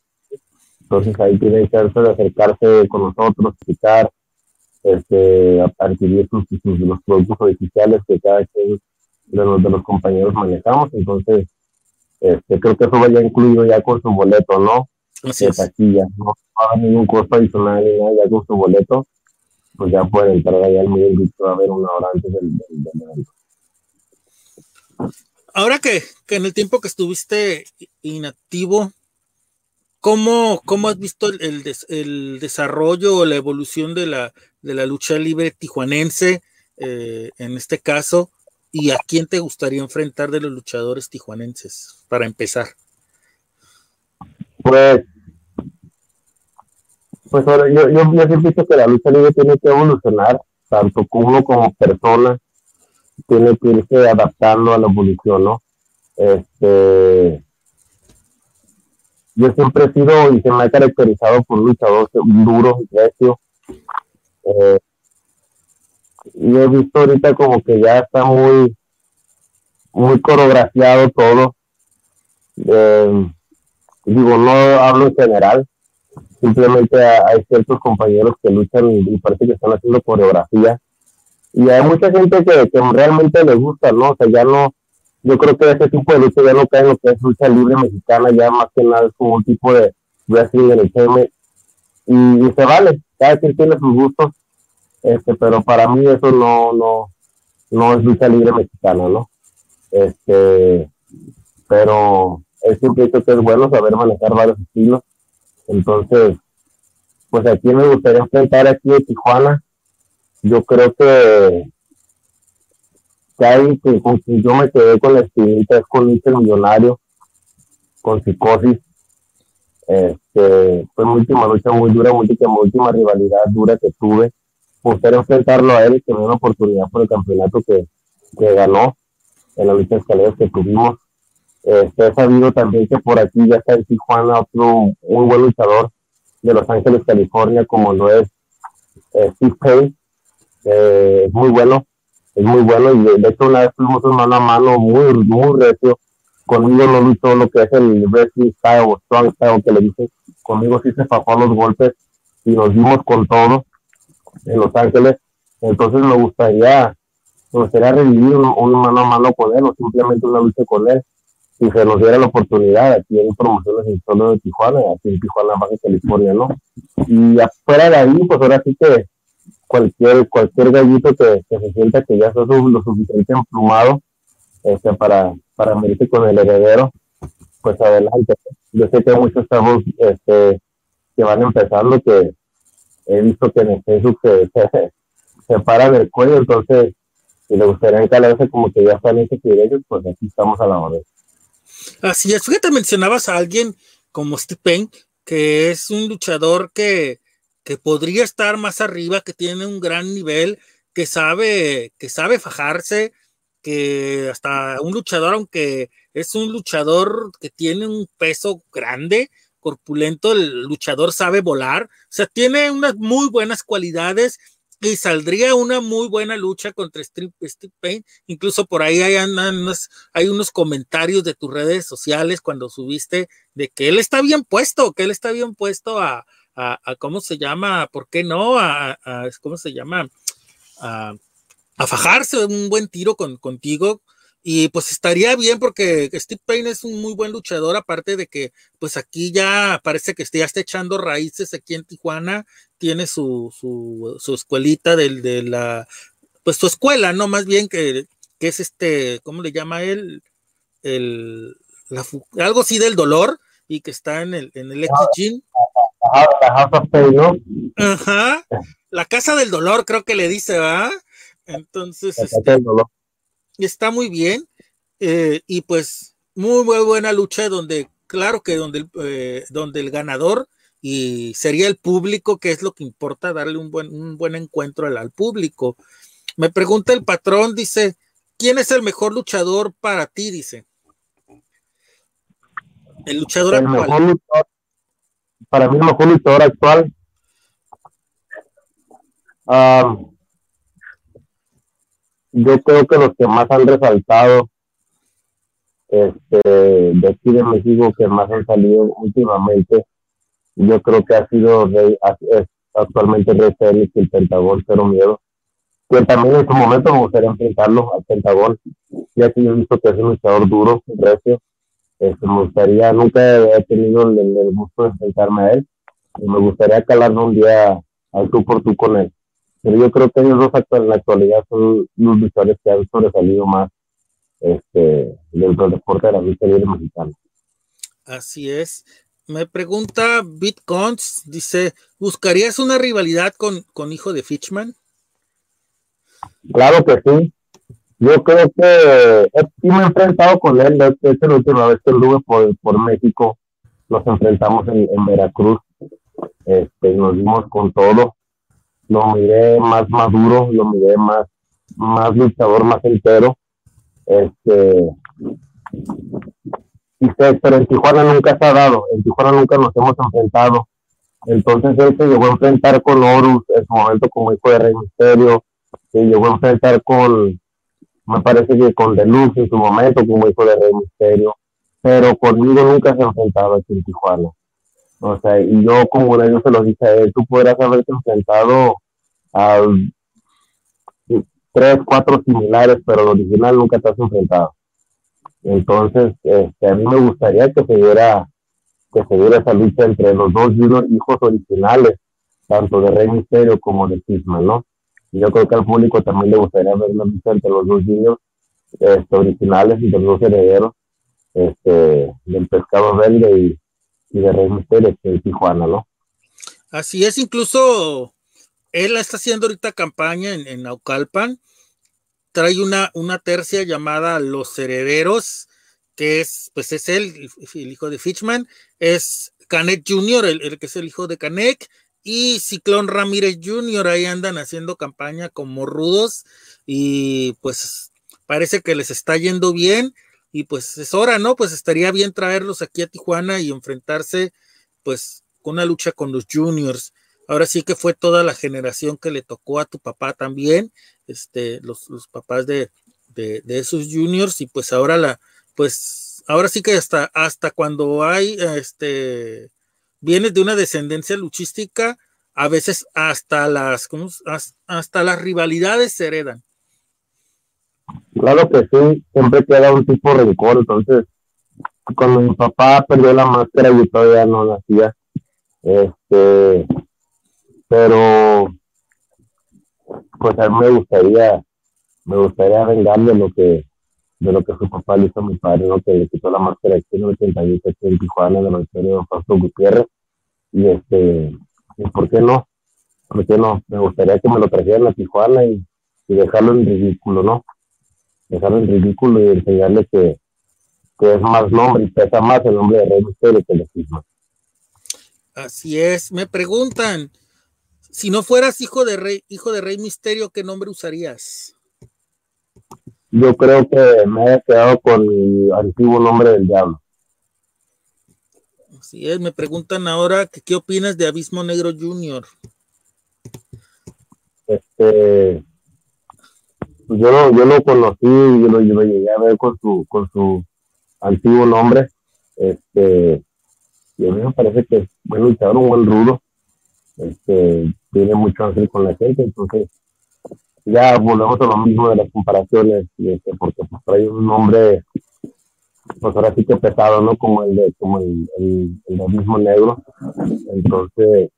entonces ahí tiene que de acercarse con nosotros, explicar, este, adquirir sus, los productos oficiales que cada quien de los, de los compañeros manejamos. Entonces, este, creo que eso vaya incluido ya con su boleto, ¿no? Así es. Taquilla, no va a ningún costo adicional ni nada, ya con su boleto, pues ya pueden entrar allá al medio va a haber una hora antes del, del, evento. Ahora que, que en el tiempo que estuviste inactivo, ¿Cómo, cómo has visto el, el, desarrollo o la evolución de la, de la lucha libre tijuanense eh, en este caso? ¿Y a quién te gustaría enfrentar de los luchadores tijuanenses para empezar? Pues, pues ahora, yo, yo, yo siempre he visto que la lucha libre tiene que evolucionar, tanto como como persona, tiene que irse adaptando a la evolución, ¿no? Este, yo siempre he sido y se me ha caracterizado por luchador duro, recio. Eh, y he visto ahorita como que ya está muy, muy coreografiado todo. Eh, digo, no hablo en general, simplemente hay ciertos compañeros que luchan y parece que están haciendo coreografía. Y hay mucha gente que, que realmente les gusta, ¿no? O sea, ya no, yo creo que ese tipo de lucha ya no cae en lo que es lucha libre mexicana, ya más que nada es como un tipo de wrestling en el CM y, y, se vale, cada quien tiene sus gustos, este, pero para mí eso no, no, no es lucha libre mexicana, ¿no? Este, pero es siempre que es bueno saber manejar varios estilos, entonces, pues aquí me gustaría enfrentar aquí en Tijuana, yo creo que hay que con yo me quedé con la espinita es con el millonario, con psicosis. Este, fue mi última lucha muy dura, muy, mi última rivalidad dura que tuve. Gustaría enfrentarlo a él y tener una oportunidad por el campeonato que, que ganó en la lucha de escaleras que tuvimos. Este, he sabido también que por aquí ya está en Tijuana otro un buen luchador de Los Ángeles, California, como lo es eh, Steve Payne. Eh, muy bueno, es muy bueno y de hecho una vez fuimos mano a mano muy, muy recio. Conmigo no luchó lo que es el wrestling style o strong style que le dicen. Conmigo sí se fajó los golpes y nos dimos con todo en Los Ángeles. Entonces me gustaría, me gustaría revivir un, mano a mano con él o simplemente una lucha con él si se nos diera la oportunidad aquí en promociones en solo de Tijuana, aquí en Tijuana, Baja California, ¿no? Y afuera de ahí, pues ahora sí que cualquier cualquier gallito que, se sienta que ya está lo suficiente emplumado este, para, para medirse con el heredero, pues adelante. Yo sé que muchos chavos este, que van empezando que he visto que en el Facebook se, se, se cuello, entonces si le gustaría encalarse como que ya están hechos ellos, pues aquí estamos a la orden. Así es, fíjate, mencionabas a alguien como Steve que es un luchador que que podría estar más arriba, que tiene un gran nivel, que sabe, que sabe fajarse, que hasta un luchador, aunque es un luchador que tiene un peso grande, corpulento, el luchador sabe volar, o sea, tiene unas muy buenas cualidades y saldría una muy buena lucha contra Steve, Payne. Incluso por ahí hay, unos, hay unos comentarios de tus redes sociales cuando subiste de que él está bien puesto, que él está bien puesto a, a, ¿cómo se llama? ¿Por qué no? A, ¿cómo se llama? A, fajarse un buen tiro con, contigo. Y pues estaría bien porque Steve Payne es un muy buen luchador, aparte de que pues aquí ya parece que ya está echando raíces aquí en Tijuana, tiene su, su, su escuelita del, de la, pues su escuela, ¿no? Más bien que, que es este, ¿cómo le llama él? El, la, algo así del dolor y que está en el, en el X Ajá. La casa del dolor, creo que le dice, ¿va? Entonces, este, está muy bien. Eh, y pues, muy, muy buena lucha donde, claro que donde, eh, donde el ganador y sería el público, que es lo que importa, darle un buen, un buen encuentro al, al público. Me pregunta el patrón, dice, ¿quién es el mejor luchador para ti? Dice. El luchador actual para mí el mejor luchador actual. Ah, yo creo que los que más han resaltado este, de aquí de México, que más han salido últimamente, yo creo que ha sido Rey, es actualmente Rey Félix y el Pentagón Cero Miedo, que también en su momento me gustaría enfrentarlo al Pentagón, ya que yo he visto que es un luchador duro, recio, este, me gustaría, nunca he tenido el, gusto de enfrentarme a él, y me gustaría calarme un día al tú por tú con él. Pero yo creo que ellos dos en la actualidad son los luchadores que han sobresalido más este, dentro del deporte de la lucha libre mexicana. Así es. Me pregunta Bitcoins, dice, ¿buscarías una rivalidad con, con hijo de Fitchman? Claro que sí. Yo creo que eh, sí me he enfrentado con él. Es la última vez que estuve por, por México. Nos enfrentamos en, en Veracruz. Este, nos dimos con todo. Lo miré más maduro, lo miré más, más luchador, más entero. Este, y pero en Tijuana nunca se ha dado, en Tijuana nunca nos hemos enfrentado. Entonces él se llegó a enfrentar con Horus en su momento como hijo de Rey Misterio, se llegó a enfrentar con, me parece que con Deluxe en su momento como hijo de Rey Misterio, pero conmigo nunca se ha enfrentado aquí en Tijuana. O sea, y yo como yo se lo dije a él, tú podrás haberte enfrentado a tres, cuatro similares, pero el original nunca te has enfrentado. Entonces, este, a mí me gustaría que se diera, que se diera esa lucha entre los dos hijos originales, tanto de Rey Misterio como de Cisma, ¿no? Yo creo que al público también le gustaría ver una lucha entre los dos niños este, originales y los dos herederos este, del pescado verde y, de Rey Misterio, es Tijuana, ¿no? Así es, incluso él está haciendo ahorita campaña en, en trae una, una tercia llamada Los Herederos, que es, pues es él, el, hijo de Fitchman, es Canek Jr., el, que es el hijo de Canek, y Ciclón Ramírez Jr., ahí andan haciendo campaña como rudos, y pues parece que les está yendo bien, y pues es hora, ¿no? Pues estaría bien traerlos aquí a Tijuana y enfrentarse, pues, con una lucha con los juniors. Ahora sí que fue toda la generación que le tocó a tu papá también, este, los, papás de, esos juniors y pues ahora la, pues ahora sí que hasta, hasta cuando hay, este, vienes de una descendencia luchística, a veces hasta las, hasta las rivalidades se heredan. Claro que sí, siempre queda un tipo de rencor, entonces cuando mi papá perdió la máscara yo todavía no nacía, este, pero pues a mí me gustaría, me gustaría vengarle lo que, de lo que su papá le hizo a mi padre, ¿no? que le quitó la máscara aquí en el 88 aquí en Tijuana, de la historia de Fausto Gutiérrez, y este, y ¿por qué no? ¿Por qué no? Me gustaría que me lo trajeran a Tijuana y, y dejarlo en ridículo, ¿no? Dejarlo en ridículo y enseñarle que, que es más nombre y pesa más el nombre de Rey Misterio que el mismo. Así es, me preguntan, si no fueras hijo de rey, hijo de rey misterio, ¿qué nombre usarías? Yo creo que me he quedado con el antiguo nombre del diablo. Así es, me preguntan ahora que qué opinas de Abismo Negro Junior. Este, yo lo, yo lo conocí, yo lo, yo lo llegué a ver con su, con su antiguo nombre. Este, y a mí me parece que es buen luchador, un buen rudo. Este, tiene mucho hacer con la gente, entonces ya volvemos a lo mismo de las comparaciones, este, porque pues trae un nombre, pues ahora sí que pesado, ¿no? Como el de, como el, el, mismo negro. Entonces,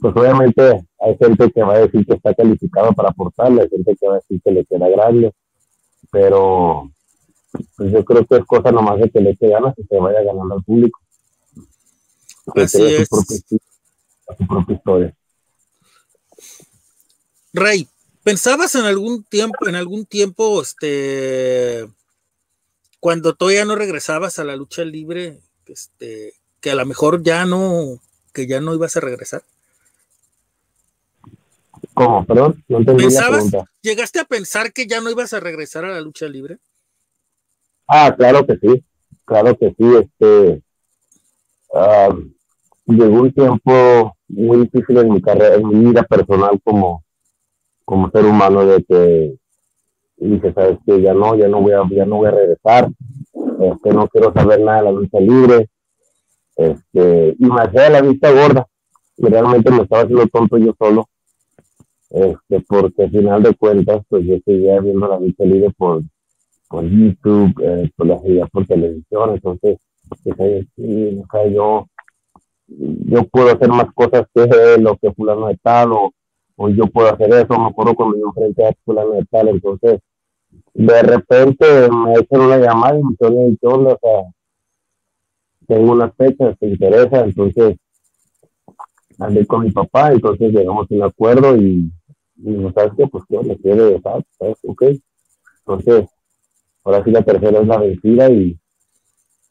pues obviamente hay gente que va a decir que está calificado para aportarle, hay gente que va a decir que le queda grande, pero pues yo creo que es cosa nomás de que le quede ganas y se vaya ganando al público. Así es. su propia historia. Rey, ¿pensabas en algún tiempo, en algún tiempo, este, cuando todavía no regresabas a la lucha libre, este, que a lo mejor ya no, que ya no ibas a regresar? ¿Cómo? Perdón, no entendí ¿Pensabas, ¿Llegaste a pensar que ya no ibas a regresar a la lucha libre? Ah, claro que sí, claro que sí, este, ah, llegó un tiempo muy difícil en mi carrera, en mi vida personal como como ser humano de que dije, sabes que ya no, ya no voy a, ya no voy a regresar, este, no quiero saber nada de la lucha libre, este, y me hacía la vista gorda, y realmente me estaba haciendo tonto yo solo, este, porque al final de cuentas, pues yo seguía viendo la lucha libre por, por YouTube, eh, por la por televisión, entonces, dije, sí, yo, yo puedo hacer más cosas que lo que fulano de tal, o, o yo puedo hacer eso, me acuerdo cuando yo enfrenté a fulano de tal, entonces, de repente me echan una llamada y me dicen, o sea, tengo unas fechas, te interesa, entonces hablé con mi papá, entonces llegamos a un acuerdo y, y ¿sabes qué? Pues yo le quiero, ¿sabes? Ok. Entonces, ahora sí la tercera es la vencida y,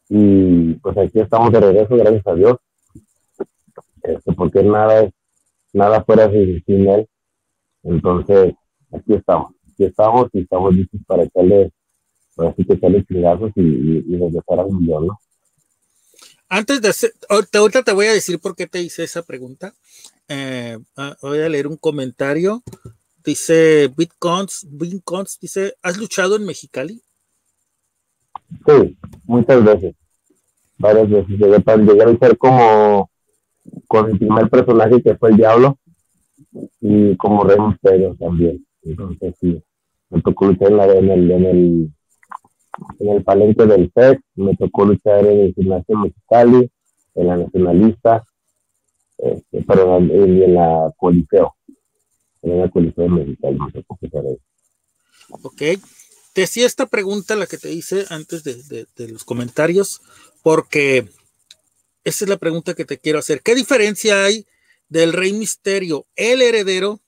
y pues aquí estamos de regreso, gracias a Dios. Este, porque nada es, nada fuera sin, sin él. Entonces, aquí estamos, aquí estamos y estamos listos para echarle, para así que echarle chingazos y, y, y regresar al millón, ¿no? Antes de hacer, ahorita te voy a decir por qué te hice esa pregunta. Eh, ah, voy a leer un comentario. Dice Bitcoins, Bitcoins, dice, ¿has luchado en Mexicali? Sí, muchas veces. Varias veces. Llegué a luchar como con el primer personaje que fue el Diablo y como Rey Misterio también. Entonces sí, me tocó luchar en, el, en el en el palenque del FED, me tocó luchar en el gimnasio Mexicali, en la Nacionalista, este, pero en, en, la Coliseo, en la Coliseo Mexicali, me tocó luchar ahí. Ok, te hacía esta pregunta, la que te hice antes de, de los comentarios, porque esa es la pregunta que te quiero hacer. ¿Qué diferencia hay del Rey Misterio, el heredero,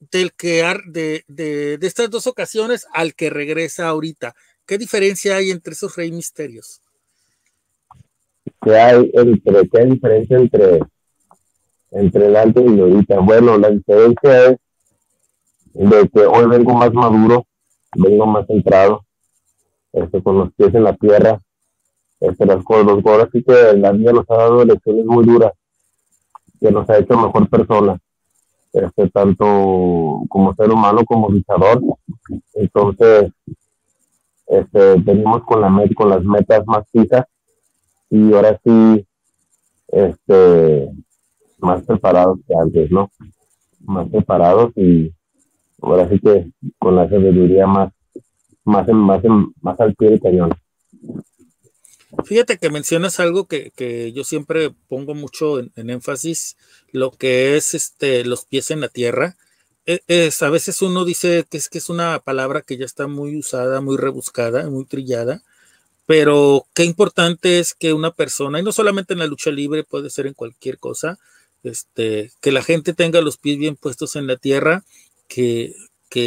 del que de, de, de, estas dos ocasiones al que regresa ahorita. ¿Qué diferencia hay entre esos rey misterios? ¿Qué hay entre qué diferencia entre entre el antes y ahorita? Bueno, la diferencia es de que hoy vengo más maduro, vengo más centrado, este, con los pies en la tierra, este, las, los goles así que la vida nos ha dado lecciones muy duras, que nos ha hecho mejor persona este, tanto como ser humano como luchador. Entonces, este, venimos con, la met con las metas más fijas y ahora sí, este, más preparados que antes, ¿no? Más preparados y ahora sí que con la sabiduría más, más, más, más al pie del cañón. Fíjate que mencionas algo que, que yo siempre pongo mucho en, énfasis, lo que es este, los pies en la tierra. E, es, a veces uno dice que es que es una palabra que ya está muy usada, muy rebuscada, muy trillada, pero qué importante es que una persona, y no solamente en la lucha libre, puede ser en cualquier cosa, este, que la gente tenga los pies bien puestos en la tierra, que,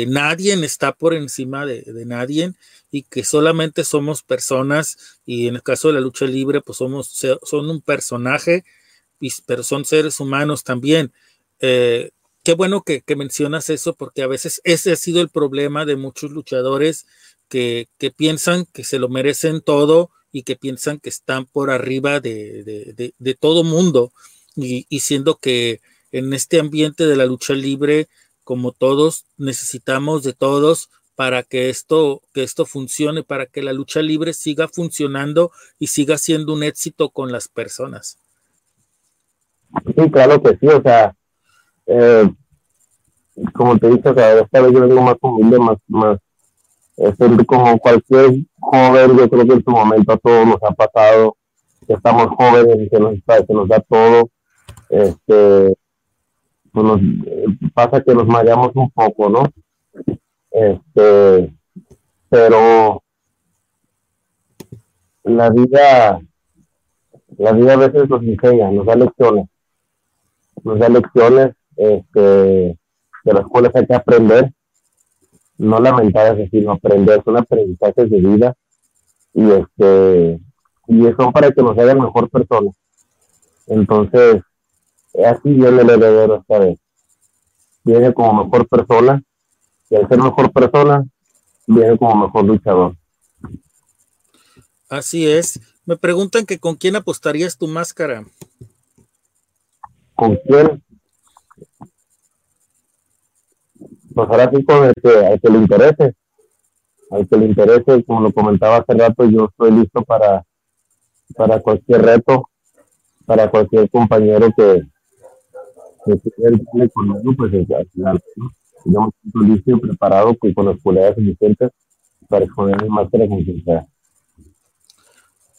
nadie está por encima de, nadie y que solamente somos personas y en el caso de la lucha libre pues somos son un personaje pero son seres humanos también. Eh, qué bueno que, mencionas eso porque a veces ese ha sido el problema de muchos luchadores que, que piensan que se lo merecen todo y que piensan que están por arriba de, de todo mundo. Y, y siendo que en este ambiente de la lucha libre como todos necesitamos de todos para que esto, que esto funcione, para que la lucha libre siga funcionando y siga siendo un éxito con las personas. Sí, claro que sí, o sea, eh, como te dije, o sea, esta vez yo vengo más humilde, más, más, este, como cualquier joven, yo creo que en su momento a todos nos ha pasado, que estamos jóvenes y que nos, que nos da todo, este, pues pasa que nos mareamos un poco, ¿no? Este, pero la vida, la vida a veces nos enseña, nos da lecciones, nos da lecciones, este, de las cuales hay que aprender, no lamentar sino aprender, son aprendizajes de vida y este, y son para que nos hagan mejor persona. Entonces, así viene el heredero esta vez. Viene como mejor persona y al ser mejor persona, viene como mejor luchador. Así es. Me preguntan que con quién apostarías tu máscara. ¿Con quién? pues ahora sí con el que, que le interese, al que le interese, como lo comentaba hace rato, yo estoy listo para, para cualquier reto, para cualquier compañero que, que tiene conmigo, pues al final, ¿no? siento listo y preparado pues, con las cualidades suficientes para exponer mi máster con sea.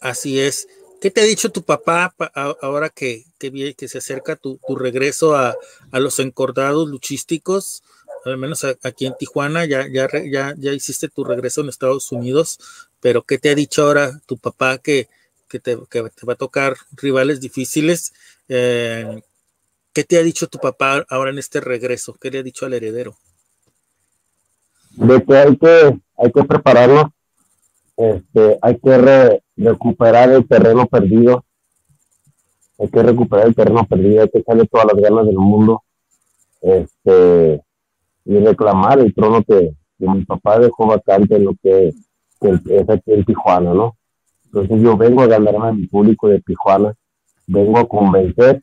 Así es. ¿Qué te ha dicho tu papá ahora que, que, que se acerca tu, tu regreso a, a, los encordados luchísticos? Al menos aquí en Tijuana, ya, ya, ya, ya hiciste tu regreso en Estados Unidos, pero ¿qué te ha dicho ahora tu papá que, que, te, que te va a tocar rivales difíciles? Eh, ¿Qué te ha dicho tu papá ahora en este regreso? ¿Qué le ha dicho al heredero? De que hay que, hay que prepararlo, este, hay que recuperar el terreno perdido, hay que recuperar el terreno perdido, hay que echarle todas las ganas del mundo, este, y reclamar el trono que, mi papá dejó vacante en lo que, es aquí en Tijuana, ¿no? Entonces yo vengo a ganarme a mi público de Tijuana, vengo a convencer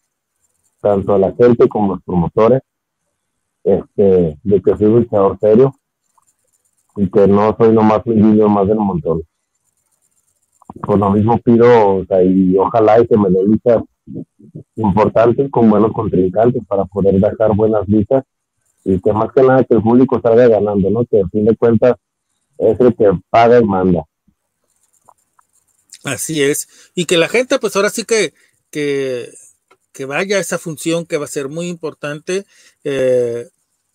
tanto a la gente como a los promotores este, de que soy luchador serio y que no soy nomás un niño más del montón. Por lo mismo pido, o sea, y ojalá y que me dé luchas importantes con buenos contrincantes para poder dejar buenas luchas y que más que nada que el público salga ganando, ¿no? Que a fin de cuentas es el que paga y manda. Así es. Y que la gente, pues ahora sí que, que, que vaya a esa función que va a ser muy importante eh,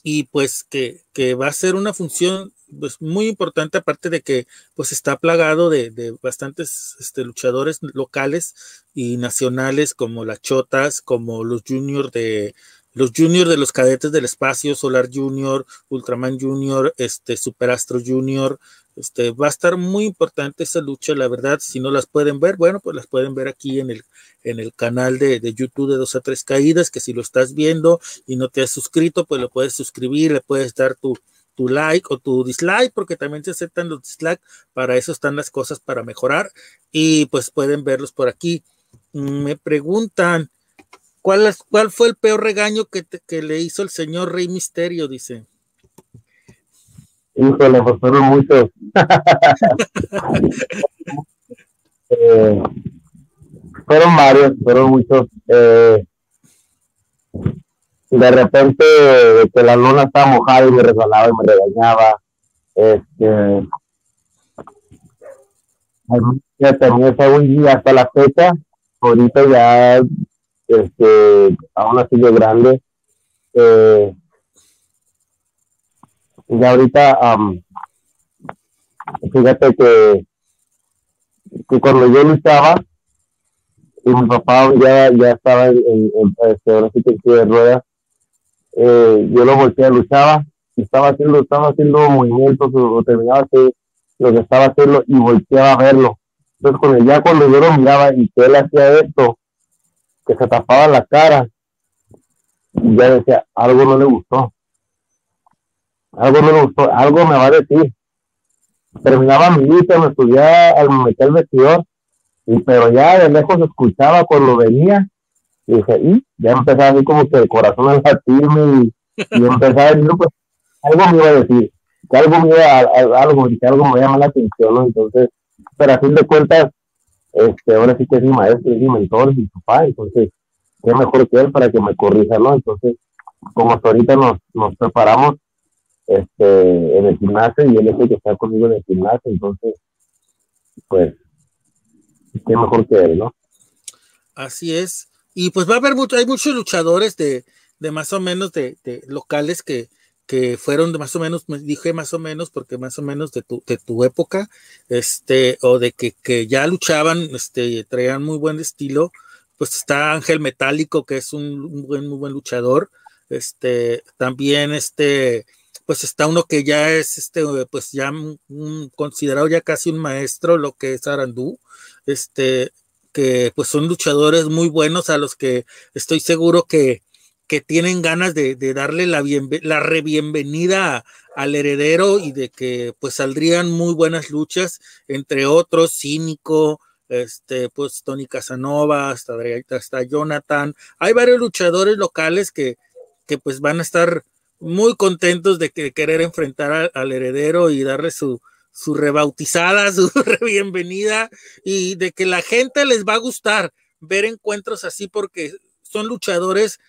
y pues que, que, va a ser una función pues muy importante aparte de que pues está plagado de, de bastantes este, luchadores locales y nacionales como las chotas como los juniors de los juniors de los cadetes del espacio, Solar Junior, Ultraman Junior, este Superastro Junior, este va a estar muy importante esa lucha, la verdad, si no las pueden ver, bueno, pues las pueden ver aquí en el en el canal de, de YouTube de dos a tres caídas, que si lo estás viendo y no te has suscrito, pues lo puedes suscribir, le puedes dar tu tu like o tu dislike, porque también se aceptan los dislikes, para eso están las cosas para mejorar y pues pueden verlos por aquí. Me preguntan, ¿Cuál, ¿Cuál fue el peor regaño que, que le hizo el señor Rey Misterio? Dice. Híjole, pues fueron muchos. eh, fueron varios, fueron muchos. Eh, de repente, que la luna estaba mojada y me resbalaba y me regañaba. Este. Ya tenía esa un día hasta la fecha. Ahorita ya este, aún así de grande. Eh, y ahorita, fíjate que, cuando yo luchaba, y mi papá ya, ya estaba en, en, este, ahora de ruedas, eh, yo lo volteé, luchaba, y estaba haciendo, estaba haciendo movimientos o, terminaba así, lo que estaba haciendo y volteaba a verlo. Entonces, cuando, ya cuando yo lo miraba y que él hacía esto, que se tapaba la cara y ya decía, algo no le gustó. Algo no le gustó, algo me va a decir. Terminaba mi lista, me subía al meter el vestidor, y, pero ya de lejos escuchaba cuando venía, y dije, y ya empezaba así como que el corazón al latirme y, empezaba a decir, pues, algo me iba a decir, algo me iba a, algo, que algo me llama la atención. Entonces, pero a fin de cuentas, este, ahora sí que es mi maestro, es mi mentor, es mi papá, entonces, qué mejor que él para que me corrija, ¿no? Entonces, como hasta ahorita nos, nos preparamos este, en el gimnasio y él es el que está conmigo en el gimnasio, entonces, pues, qué mejor que él, ¿no? Así es. Y pues va a haber mucho, hay muchos luchadores de, de más o menos de, de locales que, que fueron de más o menos, me dije más o menos, porque más o menos de tu, de tu época, este, o de que, que ya luchaban, este, traían muy buen estilo, pues está Ángel Metálico, que es un, buen, muy buen luchador, este, también este, pues está uno que ya es, este, pues ya considerado ya casi un maestro, lo que es Arandú, este, que pues son luchadores muy buenos a los que estoy seguro que, que tienen ganas de, darle la, la re bienvenida al heredero y de que pues saldrían muy buenas luchas, entre otros, Cínico, este, pues Tony Casanova, hasta, hasta Jonathan. Hay varios luchadores locales que, que pues van a estar muy contentos de que, querer enfrentar al heredero y darle su, su rebautizada, su bienvenida y de que la gente les va a gustar ver encuentros así porque son luchadores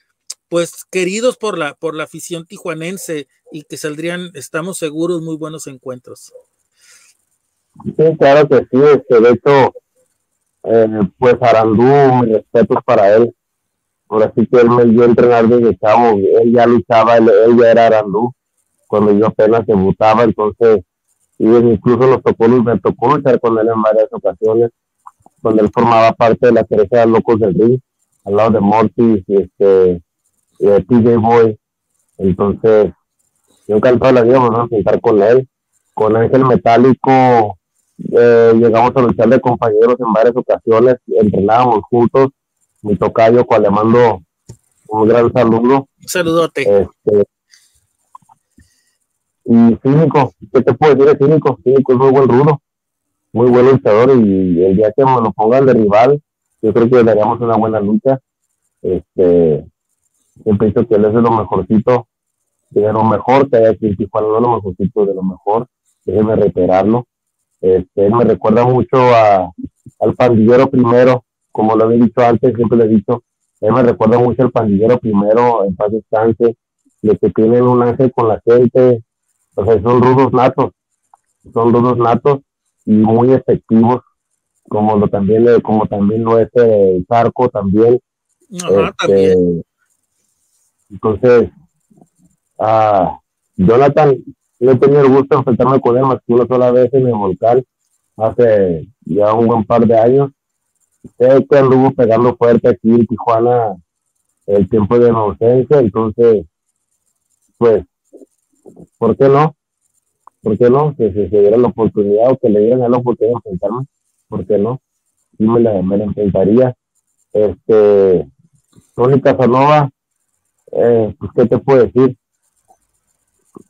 pues queridos por la por la afición tijuanense y que saldrían, estamos seguros, muy buenos encuentros. Sí, claro que sí, este, de hecho, eh, pues Arandú, respetos para él. Ahora sí que él me dio entrenar desde chavo, él ya luchaba, él, ya era Arandú, cuando yo apenas debutaba, entonces, y incluso nos tocó, me tocó luchar con él en varias ocasiones, cuando él formaba parte de la tercera Locos del Ring, al lado de Morty y este, y de TJ Boy. Entonces, yo encantado la vida, vamos a sentar con él. Con Ángel Metálico eh, llegamos a luchar de compañeros en varias ocasiones, entrenábamos juntos. Mi tocayo, cual le mando un gran saludo. Saludote. Este, y Cínico, ¿qué te puedo decir de Cínico? Cínico es muy buen rudo, muy buen luchador y el día que me lo pongan de rival, yo creo que le daríamos una buena lucha. Este, siempre he que él es de lo mejorcito de lo mejor que hay aquí en Tijuana, no lo mejorcito de lo mejor, déjeme reiterarlo. Este, él me recuerda mucho a, al pandillero primero, como lo había dicho antes, siempre le he dicho, él me recuerda mucho al pandillero primero, en paz descanse, de que tienen un ángel con la gente, o sea, son rudos natos, son rudos natos y muy efectivos, como lo también, como también lo es el Zarco también. Ajá, este, también. Entonces, a Jonathan, yo he tenido el gusto de enfrentarme con él más que una sola vez en el volcán hace ya un buen par de años. Sé que anduvo pegando fuerte aquí en Tijuana el tiempo de mi ausencia, entonces, pues, ¿por qué no? ¿Por qué no? Que se, diera la oportunidad o que le dieran la oportunidad de enfrentarme, ¿por qué no? Sí me la, me la enfrentaría. Este, Tony Casanova, eh, pues, ¿qué te puedo decir?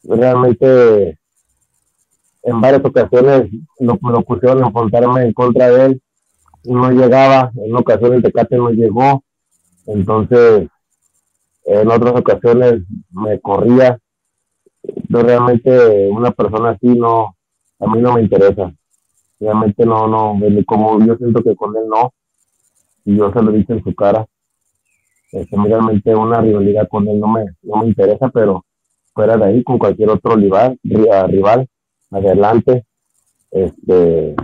realmente en varias ocasiones lo, lo pusieron a enfrentarme en contra de él. No llegaba, en el Tecate no llegó, entonces en otras ocasiones me corría. Yo realmente una persona así no, a mí no me interesa. Realmente no, no, como yo siento que con él no, y yo se lo dije en su cara. Este, realmente una rivalidad con él no me, no me interesa, pero fuera de ahí con cualquier otro rival, rival adelante, este,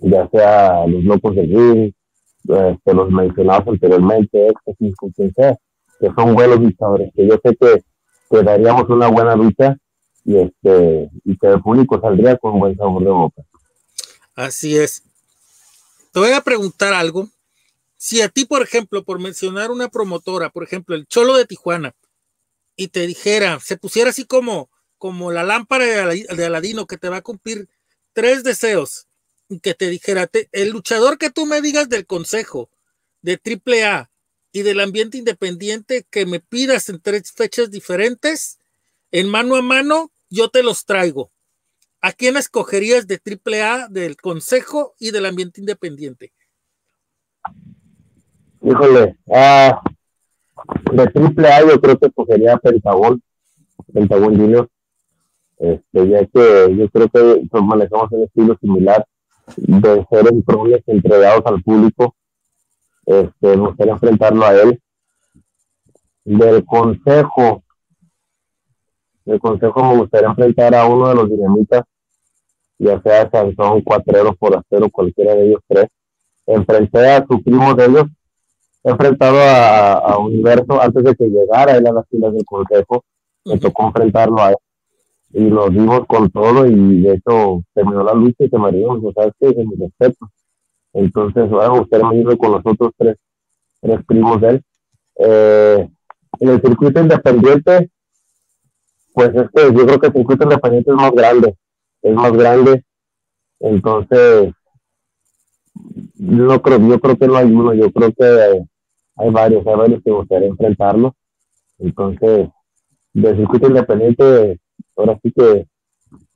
ya sea los locos de ring, este, los mencionados anteriormente, éxtasis, con quien sea, que son buenos luchadores, que yo sé que, que daríamos una buena lucha y este y que el público saldría con buen sabor de boca. Así es. Te voy a preguntar algo. Si a ti, por ejemplo, por mencionar una promotora, por ejemplo, el Cholo de Tijuana, y te dijera, se pusiera así como, como la lámpara de Aladino que te va a cumplir tres deseos y que te dijera, el luchador que tú me digas del consejo de AAA y del ambiente independiente que me pidas en tres fechas diferentes, en mano a mano, yo te los traigo. ¿A quién escogerías de AAA, del consejo y del ambiente independiente? Híjole, ah, de triple A yo creo que sería Pentagón, Pentagón Junior, este, ya que yo creo que pues, manejamos un estilo similar de ser en entregados al público, este, me gustaría enfrentarlo a él. Del consejo, del consejo me gustaría enfrentar a uno de los dinamitas, ya sea Sansón, Cuatrero, Forastero, cualquiera de ellos tres. Enfrenté a su primo de ellos, enfrentado a, a, Universo antes de que llegara él a las filas del consejo. Me tocó enfrentarlo a él. Y nos dimos con todo y de hecho terminó la lucha y se me dio, o sea, que mi respeto. Entonces, bueno, usted me ido con los otros tres, tres primos de él. Eh, en el circuito independiente, pues este, yo creo que el circuito independiente es más grande, es más grande. Entonces, no creo, yo creo que no hay uno, yo creo que hay, varios, hay varios que gustaría enfrentarlo. Entonces, del circuito independiente, ahora sí que,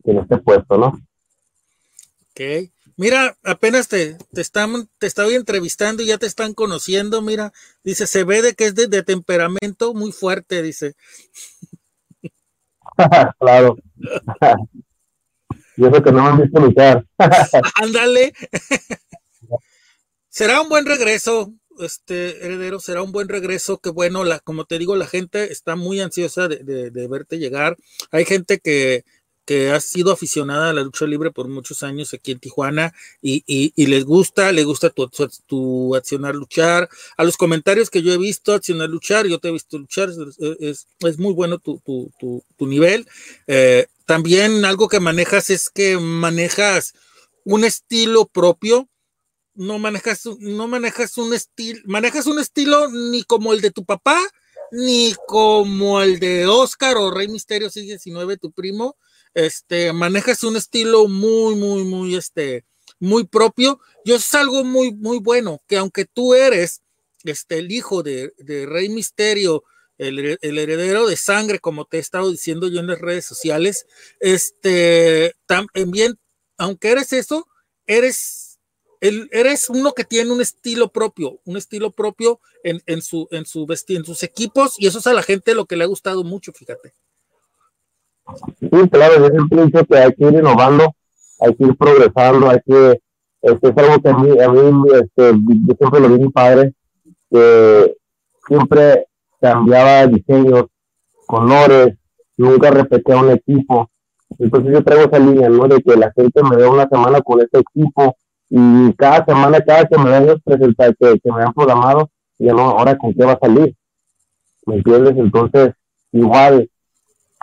en este puesto, ¿no? Ok. Mira, apenas te, te, están, te estaba entrevistando y ya te están conociendo, mira, dice, se ve de que es de, temperamento muy fuerte, dice. claro. y eso que no me han visto luchar. Ándale. Será un buen regreso, este heredero, será un buen regreso. Que bueno, la, como te digo, la gente está muy ansiosa de, de verte llegar. Hay gente que que ha sido aficionada a la lucha libre por muchos años aquí en Tijuana y, y, les gusta, le gusta tu, tu, accionar luchar. A los comentarios que yo he visto, accionar luchar, yo te he visto luchar, es, es, muy bueno tu, tu, tu nivel. Eh, también algo que manejas es que manejas un estilo propio. No manejas, no manejas un estilo, manejas un estilo ni como el de tu papá, ni como el de Oscar o Rey Misterio 619, tu primo, este, manejas un estilo muy, muy, muy, este, muy propio. Y eso es algo muy, muy bueno, que aunque tú eres, este, el hijo de, Rey Misterio, el, heredero de sangre, como te he estado diciendo yo en las redes sociales, este, también, aunque eres eso, eres, el, eres uno que tiene un estilo propio, un estilo propio en, en su, en su en sus equipos, y eso es a la gente lo que le ha gustado mucho, fíjate. Sí, claro, yo siempre dicho que hay que ir innovando, hay que ir progresando, hay que, este, es algo que a mí, a mí este, yo siempre lo vi mi padre, que siempre cambiaba diseños, colores, nunca repetía un equipo. Entonces yo traigo esa línea, ¿no? De que la gente me vea una semana con este equipo y cada semana, cada que me vean presentar, que, que me han programado, ya no, ahora con qué va a salir. ¿Me entiendes? Entonces, igual,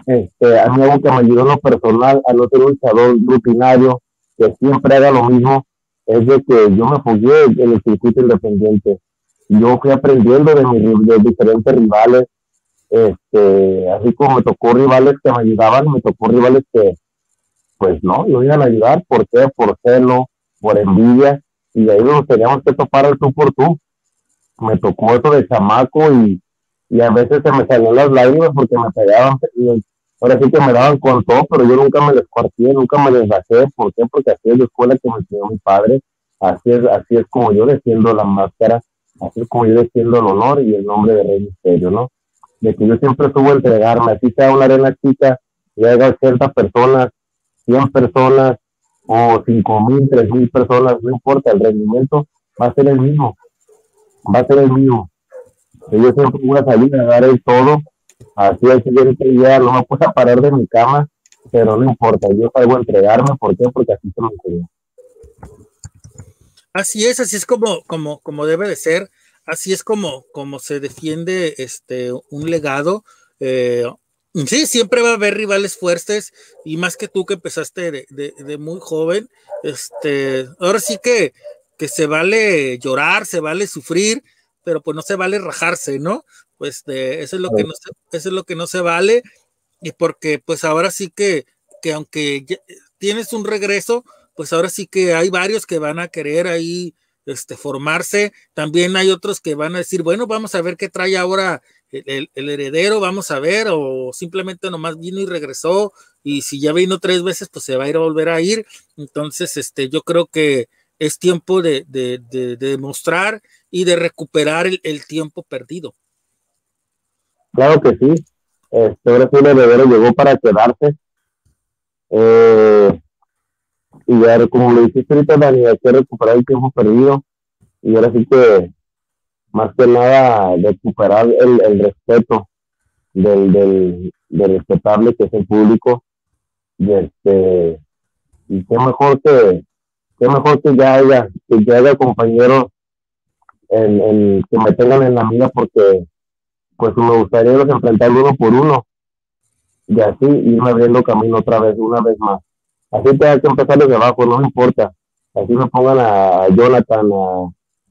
este, a mí algo que me ayudó en lo personal a no ser un luchador rutinario que siempre haga lo mismo es de que yo me fogué en el circuito independiente. Yo fui aprendiendo de, mis, diferentes rivales, este, así como me tocó rivales que me ayudaban, me tocó rivales que, pues no, no iban a ayudar, ¿por qué? Por celo, por envidia, y ahí nos teníamos que topar el tú por tú. Me tocó eso de chamaco y, y a veces se me salían las lágrimas porque me pegaban, ahora sí que me daban con todo, pero yo nunca me descuartié, nunca me desbajé, ¿por qué? Porque así es la escuela que me enseñó mi padre, así es, así es como yo defiendo la máscara, así es como yo defiendo el honor y el nombre de Rey Misterio, ¿no? De que yo siempre subo entregarme, así sea una arena chica, llega 80 personas, 100 personas, o 5 mil, 3 mil personas, no importa, el rendimiento va a ser el mismo, va a ser el mismo yo siempre voy a salir a dar el todo. Así al siguiente día no me puedo parar de mi cama, pero no importa, yo salgo a entregarme. ¿Por qué? Porque así se enseñó. Así es, así es como, como, como debe de ser. Así es como, como se defiende este, un legado. Eh, sí, siempre va a haber rivales fuertes y más que tú que empezaste de, de, de muy joven. Este, ahora sí que, que se vale llorar, se vale sufrir, pero pues no se vale rajarse, ¿no? Pues eso, es lo que no se, eso es lo que no se vale, y porque pues ahora sí que, que aunque tienes un regreso, pues ahora sí que hay varios que van a querer ahí este, formarse, también hay otros que van a decir, bueno, vamos a ver qué trae ahora el, heredero, vamos a ver, o simplemente nomás vino y regresó, y si ya vino tres veces, pues se va a ir a volver a ir. Entonces, este, yo creo que es tiempo de, de, de, de demostrar y de recuperar el, tiempo perdido. Claro que sí. Este, ahora sí el heredero llegó para quedarse. Eh, y ya, como le dijiste ahorita, Dani, hay que recuperar el tiempo perdido. Y ahora sí que, más que nada, recuperar el, el respeto del, del, del, respetable que es el público. Y, este, y qué mejor que, qué mejor que ya haya, que ya haya compañeros el, que me tengan en la mía porque pues me gustaría los enfrentar uno por uno y así irme abriendo camino otra vez, una vez más. Así tengo que empezar desde abajo, no importa. Así me pongan a Jonathan, a,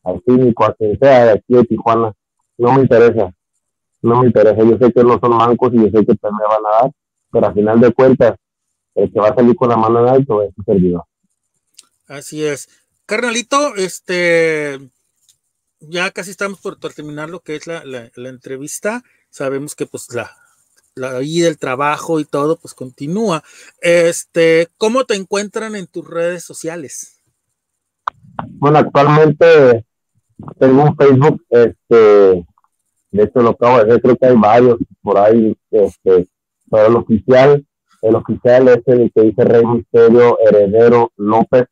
a Cínico, a quien sea de aquí de Tijuana. No me interesa. No me interesa. Yo sé que no son mancos y yo sé que también me van a dar, pero al final de cuentas, el que va a salir con la mano en alto es su servidor. Así es. Carnalito, este, ya casi estamos por, terminar lo que es la, entrevista. Sabemos que pues la, la vida, el trabajo y todo, pues continúa. Este, ¿cómo te encuentran en tus redes sociales? Bueno, actualmente tengo un Facebook, este, de hecho lo acabo de hacer, creo que hay varios por ahí, este, Pero el oficial, el oficial es el que dice Rey Misterio Heredero López,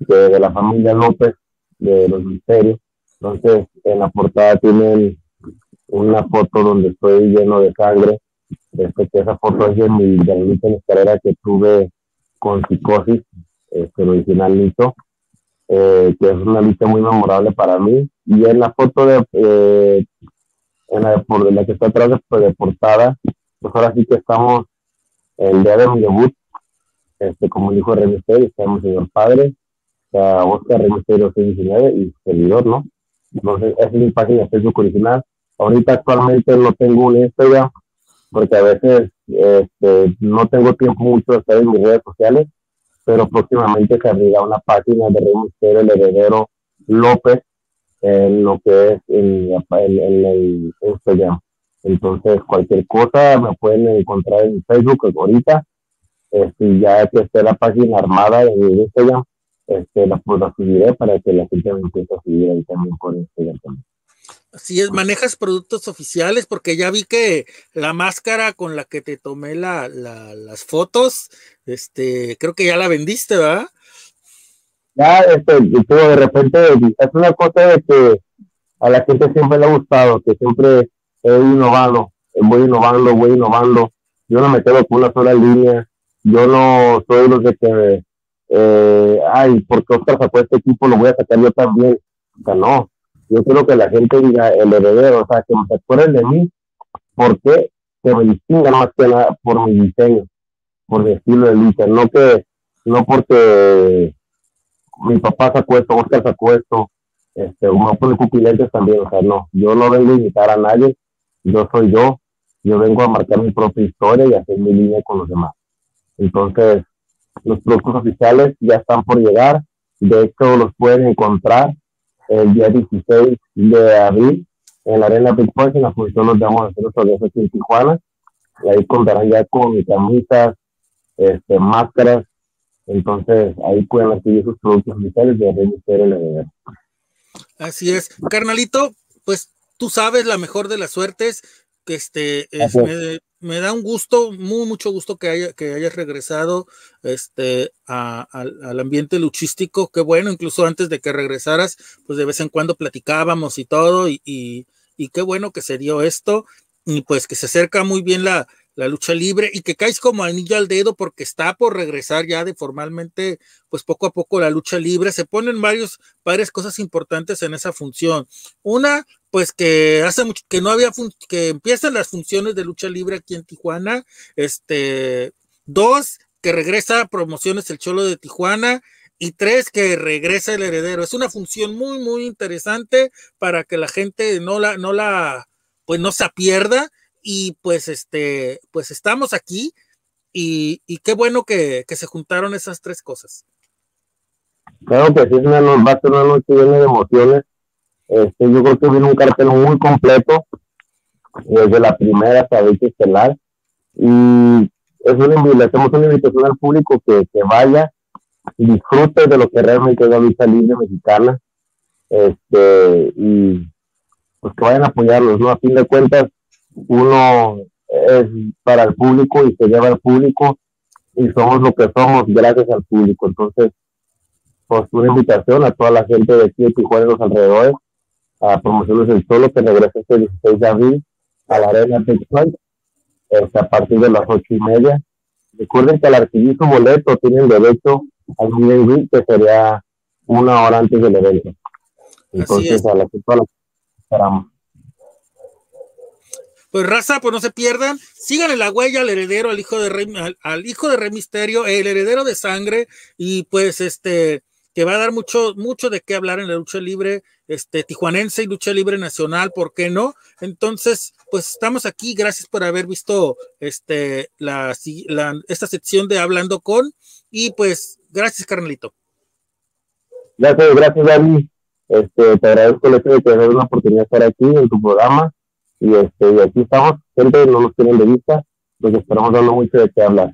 de, la familia López, de los misterios. Entonces, en la portada tienen una foto donde estoy lleno de sangre. Este, que esa foto es de mi, de la carrera que tuve con psicosis, este, original Nito, eh, que es una lista muy memorable para mí. Y en la foto de, eh, en la, por, la que está atrás de, pues, de, portada, pues ahora sí que estamos el día de mi debut, este, como dijo Misterio, estamos señor padre, está Oscar Rey Misterio 19 y servidor, ¿no? Entonces, esa es mi página de Facebook original. Ahorita actualmente no tengo un Instagram, porque a veces este, no tengo tiempo mucho de estar en mis redes sociales, pero próximamente se abrirá una página de Misterio, el heredero López, en lo que es en, el Instagram. Entonces, cualquier cosa me pueden encontrar en Facebook ahorita. Este, ya que esté la página armada en Instagram, este, la, pues, subiré para que la gente me empiece a seguir ahí también por Instagram. También. Así es, manejas productos oficiales porque ya vi que la máscara con la que te tomé la, las fotos, este, creo que ya la vendiste, ¿verdad? Ya, este, de repente, es una cosa de que a la gente siempre le ha gustado, que siempre he innovado, voy innovando, voy innovando. Yo no me quedo con una sola línea, yo no soy los de que, eh, ay, porque Oscar sacó este equipo, lo voy a sacar yo también. O sea, no, yo quiero que la gente diga el heredero, o sea, que me acuerden de mí, porque que me distingan más que nada por mi diseño, por mi estilo de lucha, no que, no porque mi papá sacó esto, Oscar sacó esto, este, un de pupilentes también, o sea, no, yo no vengo a imitar a nadie, yo soy yo, yo vengo a marcar mi propia historia y hacer mi línea con los demás. Entonces, los productos oficiales ya están por llegar, de hecho los pueden encontrar el día 16 de abril en la Arena Big en la función nos vamos a hacer nuestro días aquí en Tijuana, y ahí contarán ya con camisas, este, máscaras, entonces ahí pueden adquirir sus productos oficiales de Rey Así es, carnalito, pues tú sabes la mejor de las suertes, que este, me, da un gusto, muy, mucho gusto que, haya, que hayas regresado este, al ambiente luchístico. Qué bueno, incluso antes de que regresaras, pues de vez en cuando platicábamos y todo, y, y qué bueno que se dio esto, y pues que se acerca muy bien la, la lucha libre y que caes como anillo al dedo porque está por regresar ya de formalmente, pues poco a poco la lucha libre. Se ponen varios, varias cosas importantes en esa función. Una, pues que hace mucho que no había, que empiezan las funciones de lucha libre aquí en Tijuana. Este, dos, que regresa promociones el Cholo de Tijuana. Y tres, que regresa el heredero. Es una función muy, muy interesante para que la gente no la, no la, pues no se pierda y pues este, pues estamos aquí y, qué bueno que, se juntaron esas tres cosas. Claro que sí, una, una noche llena de emociones. Este, yo creo que viene un cartel muy completo, desde la primera hasta el estelar. Y es una, hacemos una invitación al público que, que vaya disfrute de lo que realmente es la lucha libre mexicana. Este, y pues que vayan a apoyarlos, ¿no? A fin de cuentas, uno es para el público y se lleva al público y somos lo que somos gracias al público. Entonces, pues una invitación a toda la gente de aquí de Tijuana y los alrededores a Promociones del Solo que regresa este 16 de abril a la Arena Texas este, a partir de las ocho y media. Recuerden que al adquirir su boleto tienen derecho al meet que sería una hora antes del evento. Entonces, a la que esperamos. Pues raza, pues no se pierdan, sigan en la huella al heredero, al hijo de Rey, al, hijo de Rey Misterio, el heredero de sangre, y pues este, que va a dar mucho, mucho de qué hablar en la lucha libre, este, tijuanense y lucha libre nacional, ¿por qué no? Entonces, pues estamos aquí, gracias por haber visto este, la, esta sección de Hablando con, y pues, gracias, carnalito. Gracias, gracias, Dani. Este, te agradezco el hecho de tener una oportunidad de estar aquí en tu programa y, este, y aquí estamos, gente no nos tienen de vista, pues esperamos darle mucho de qué hablar.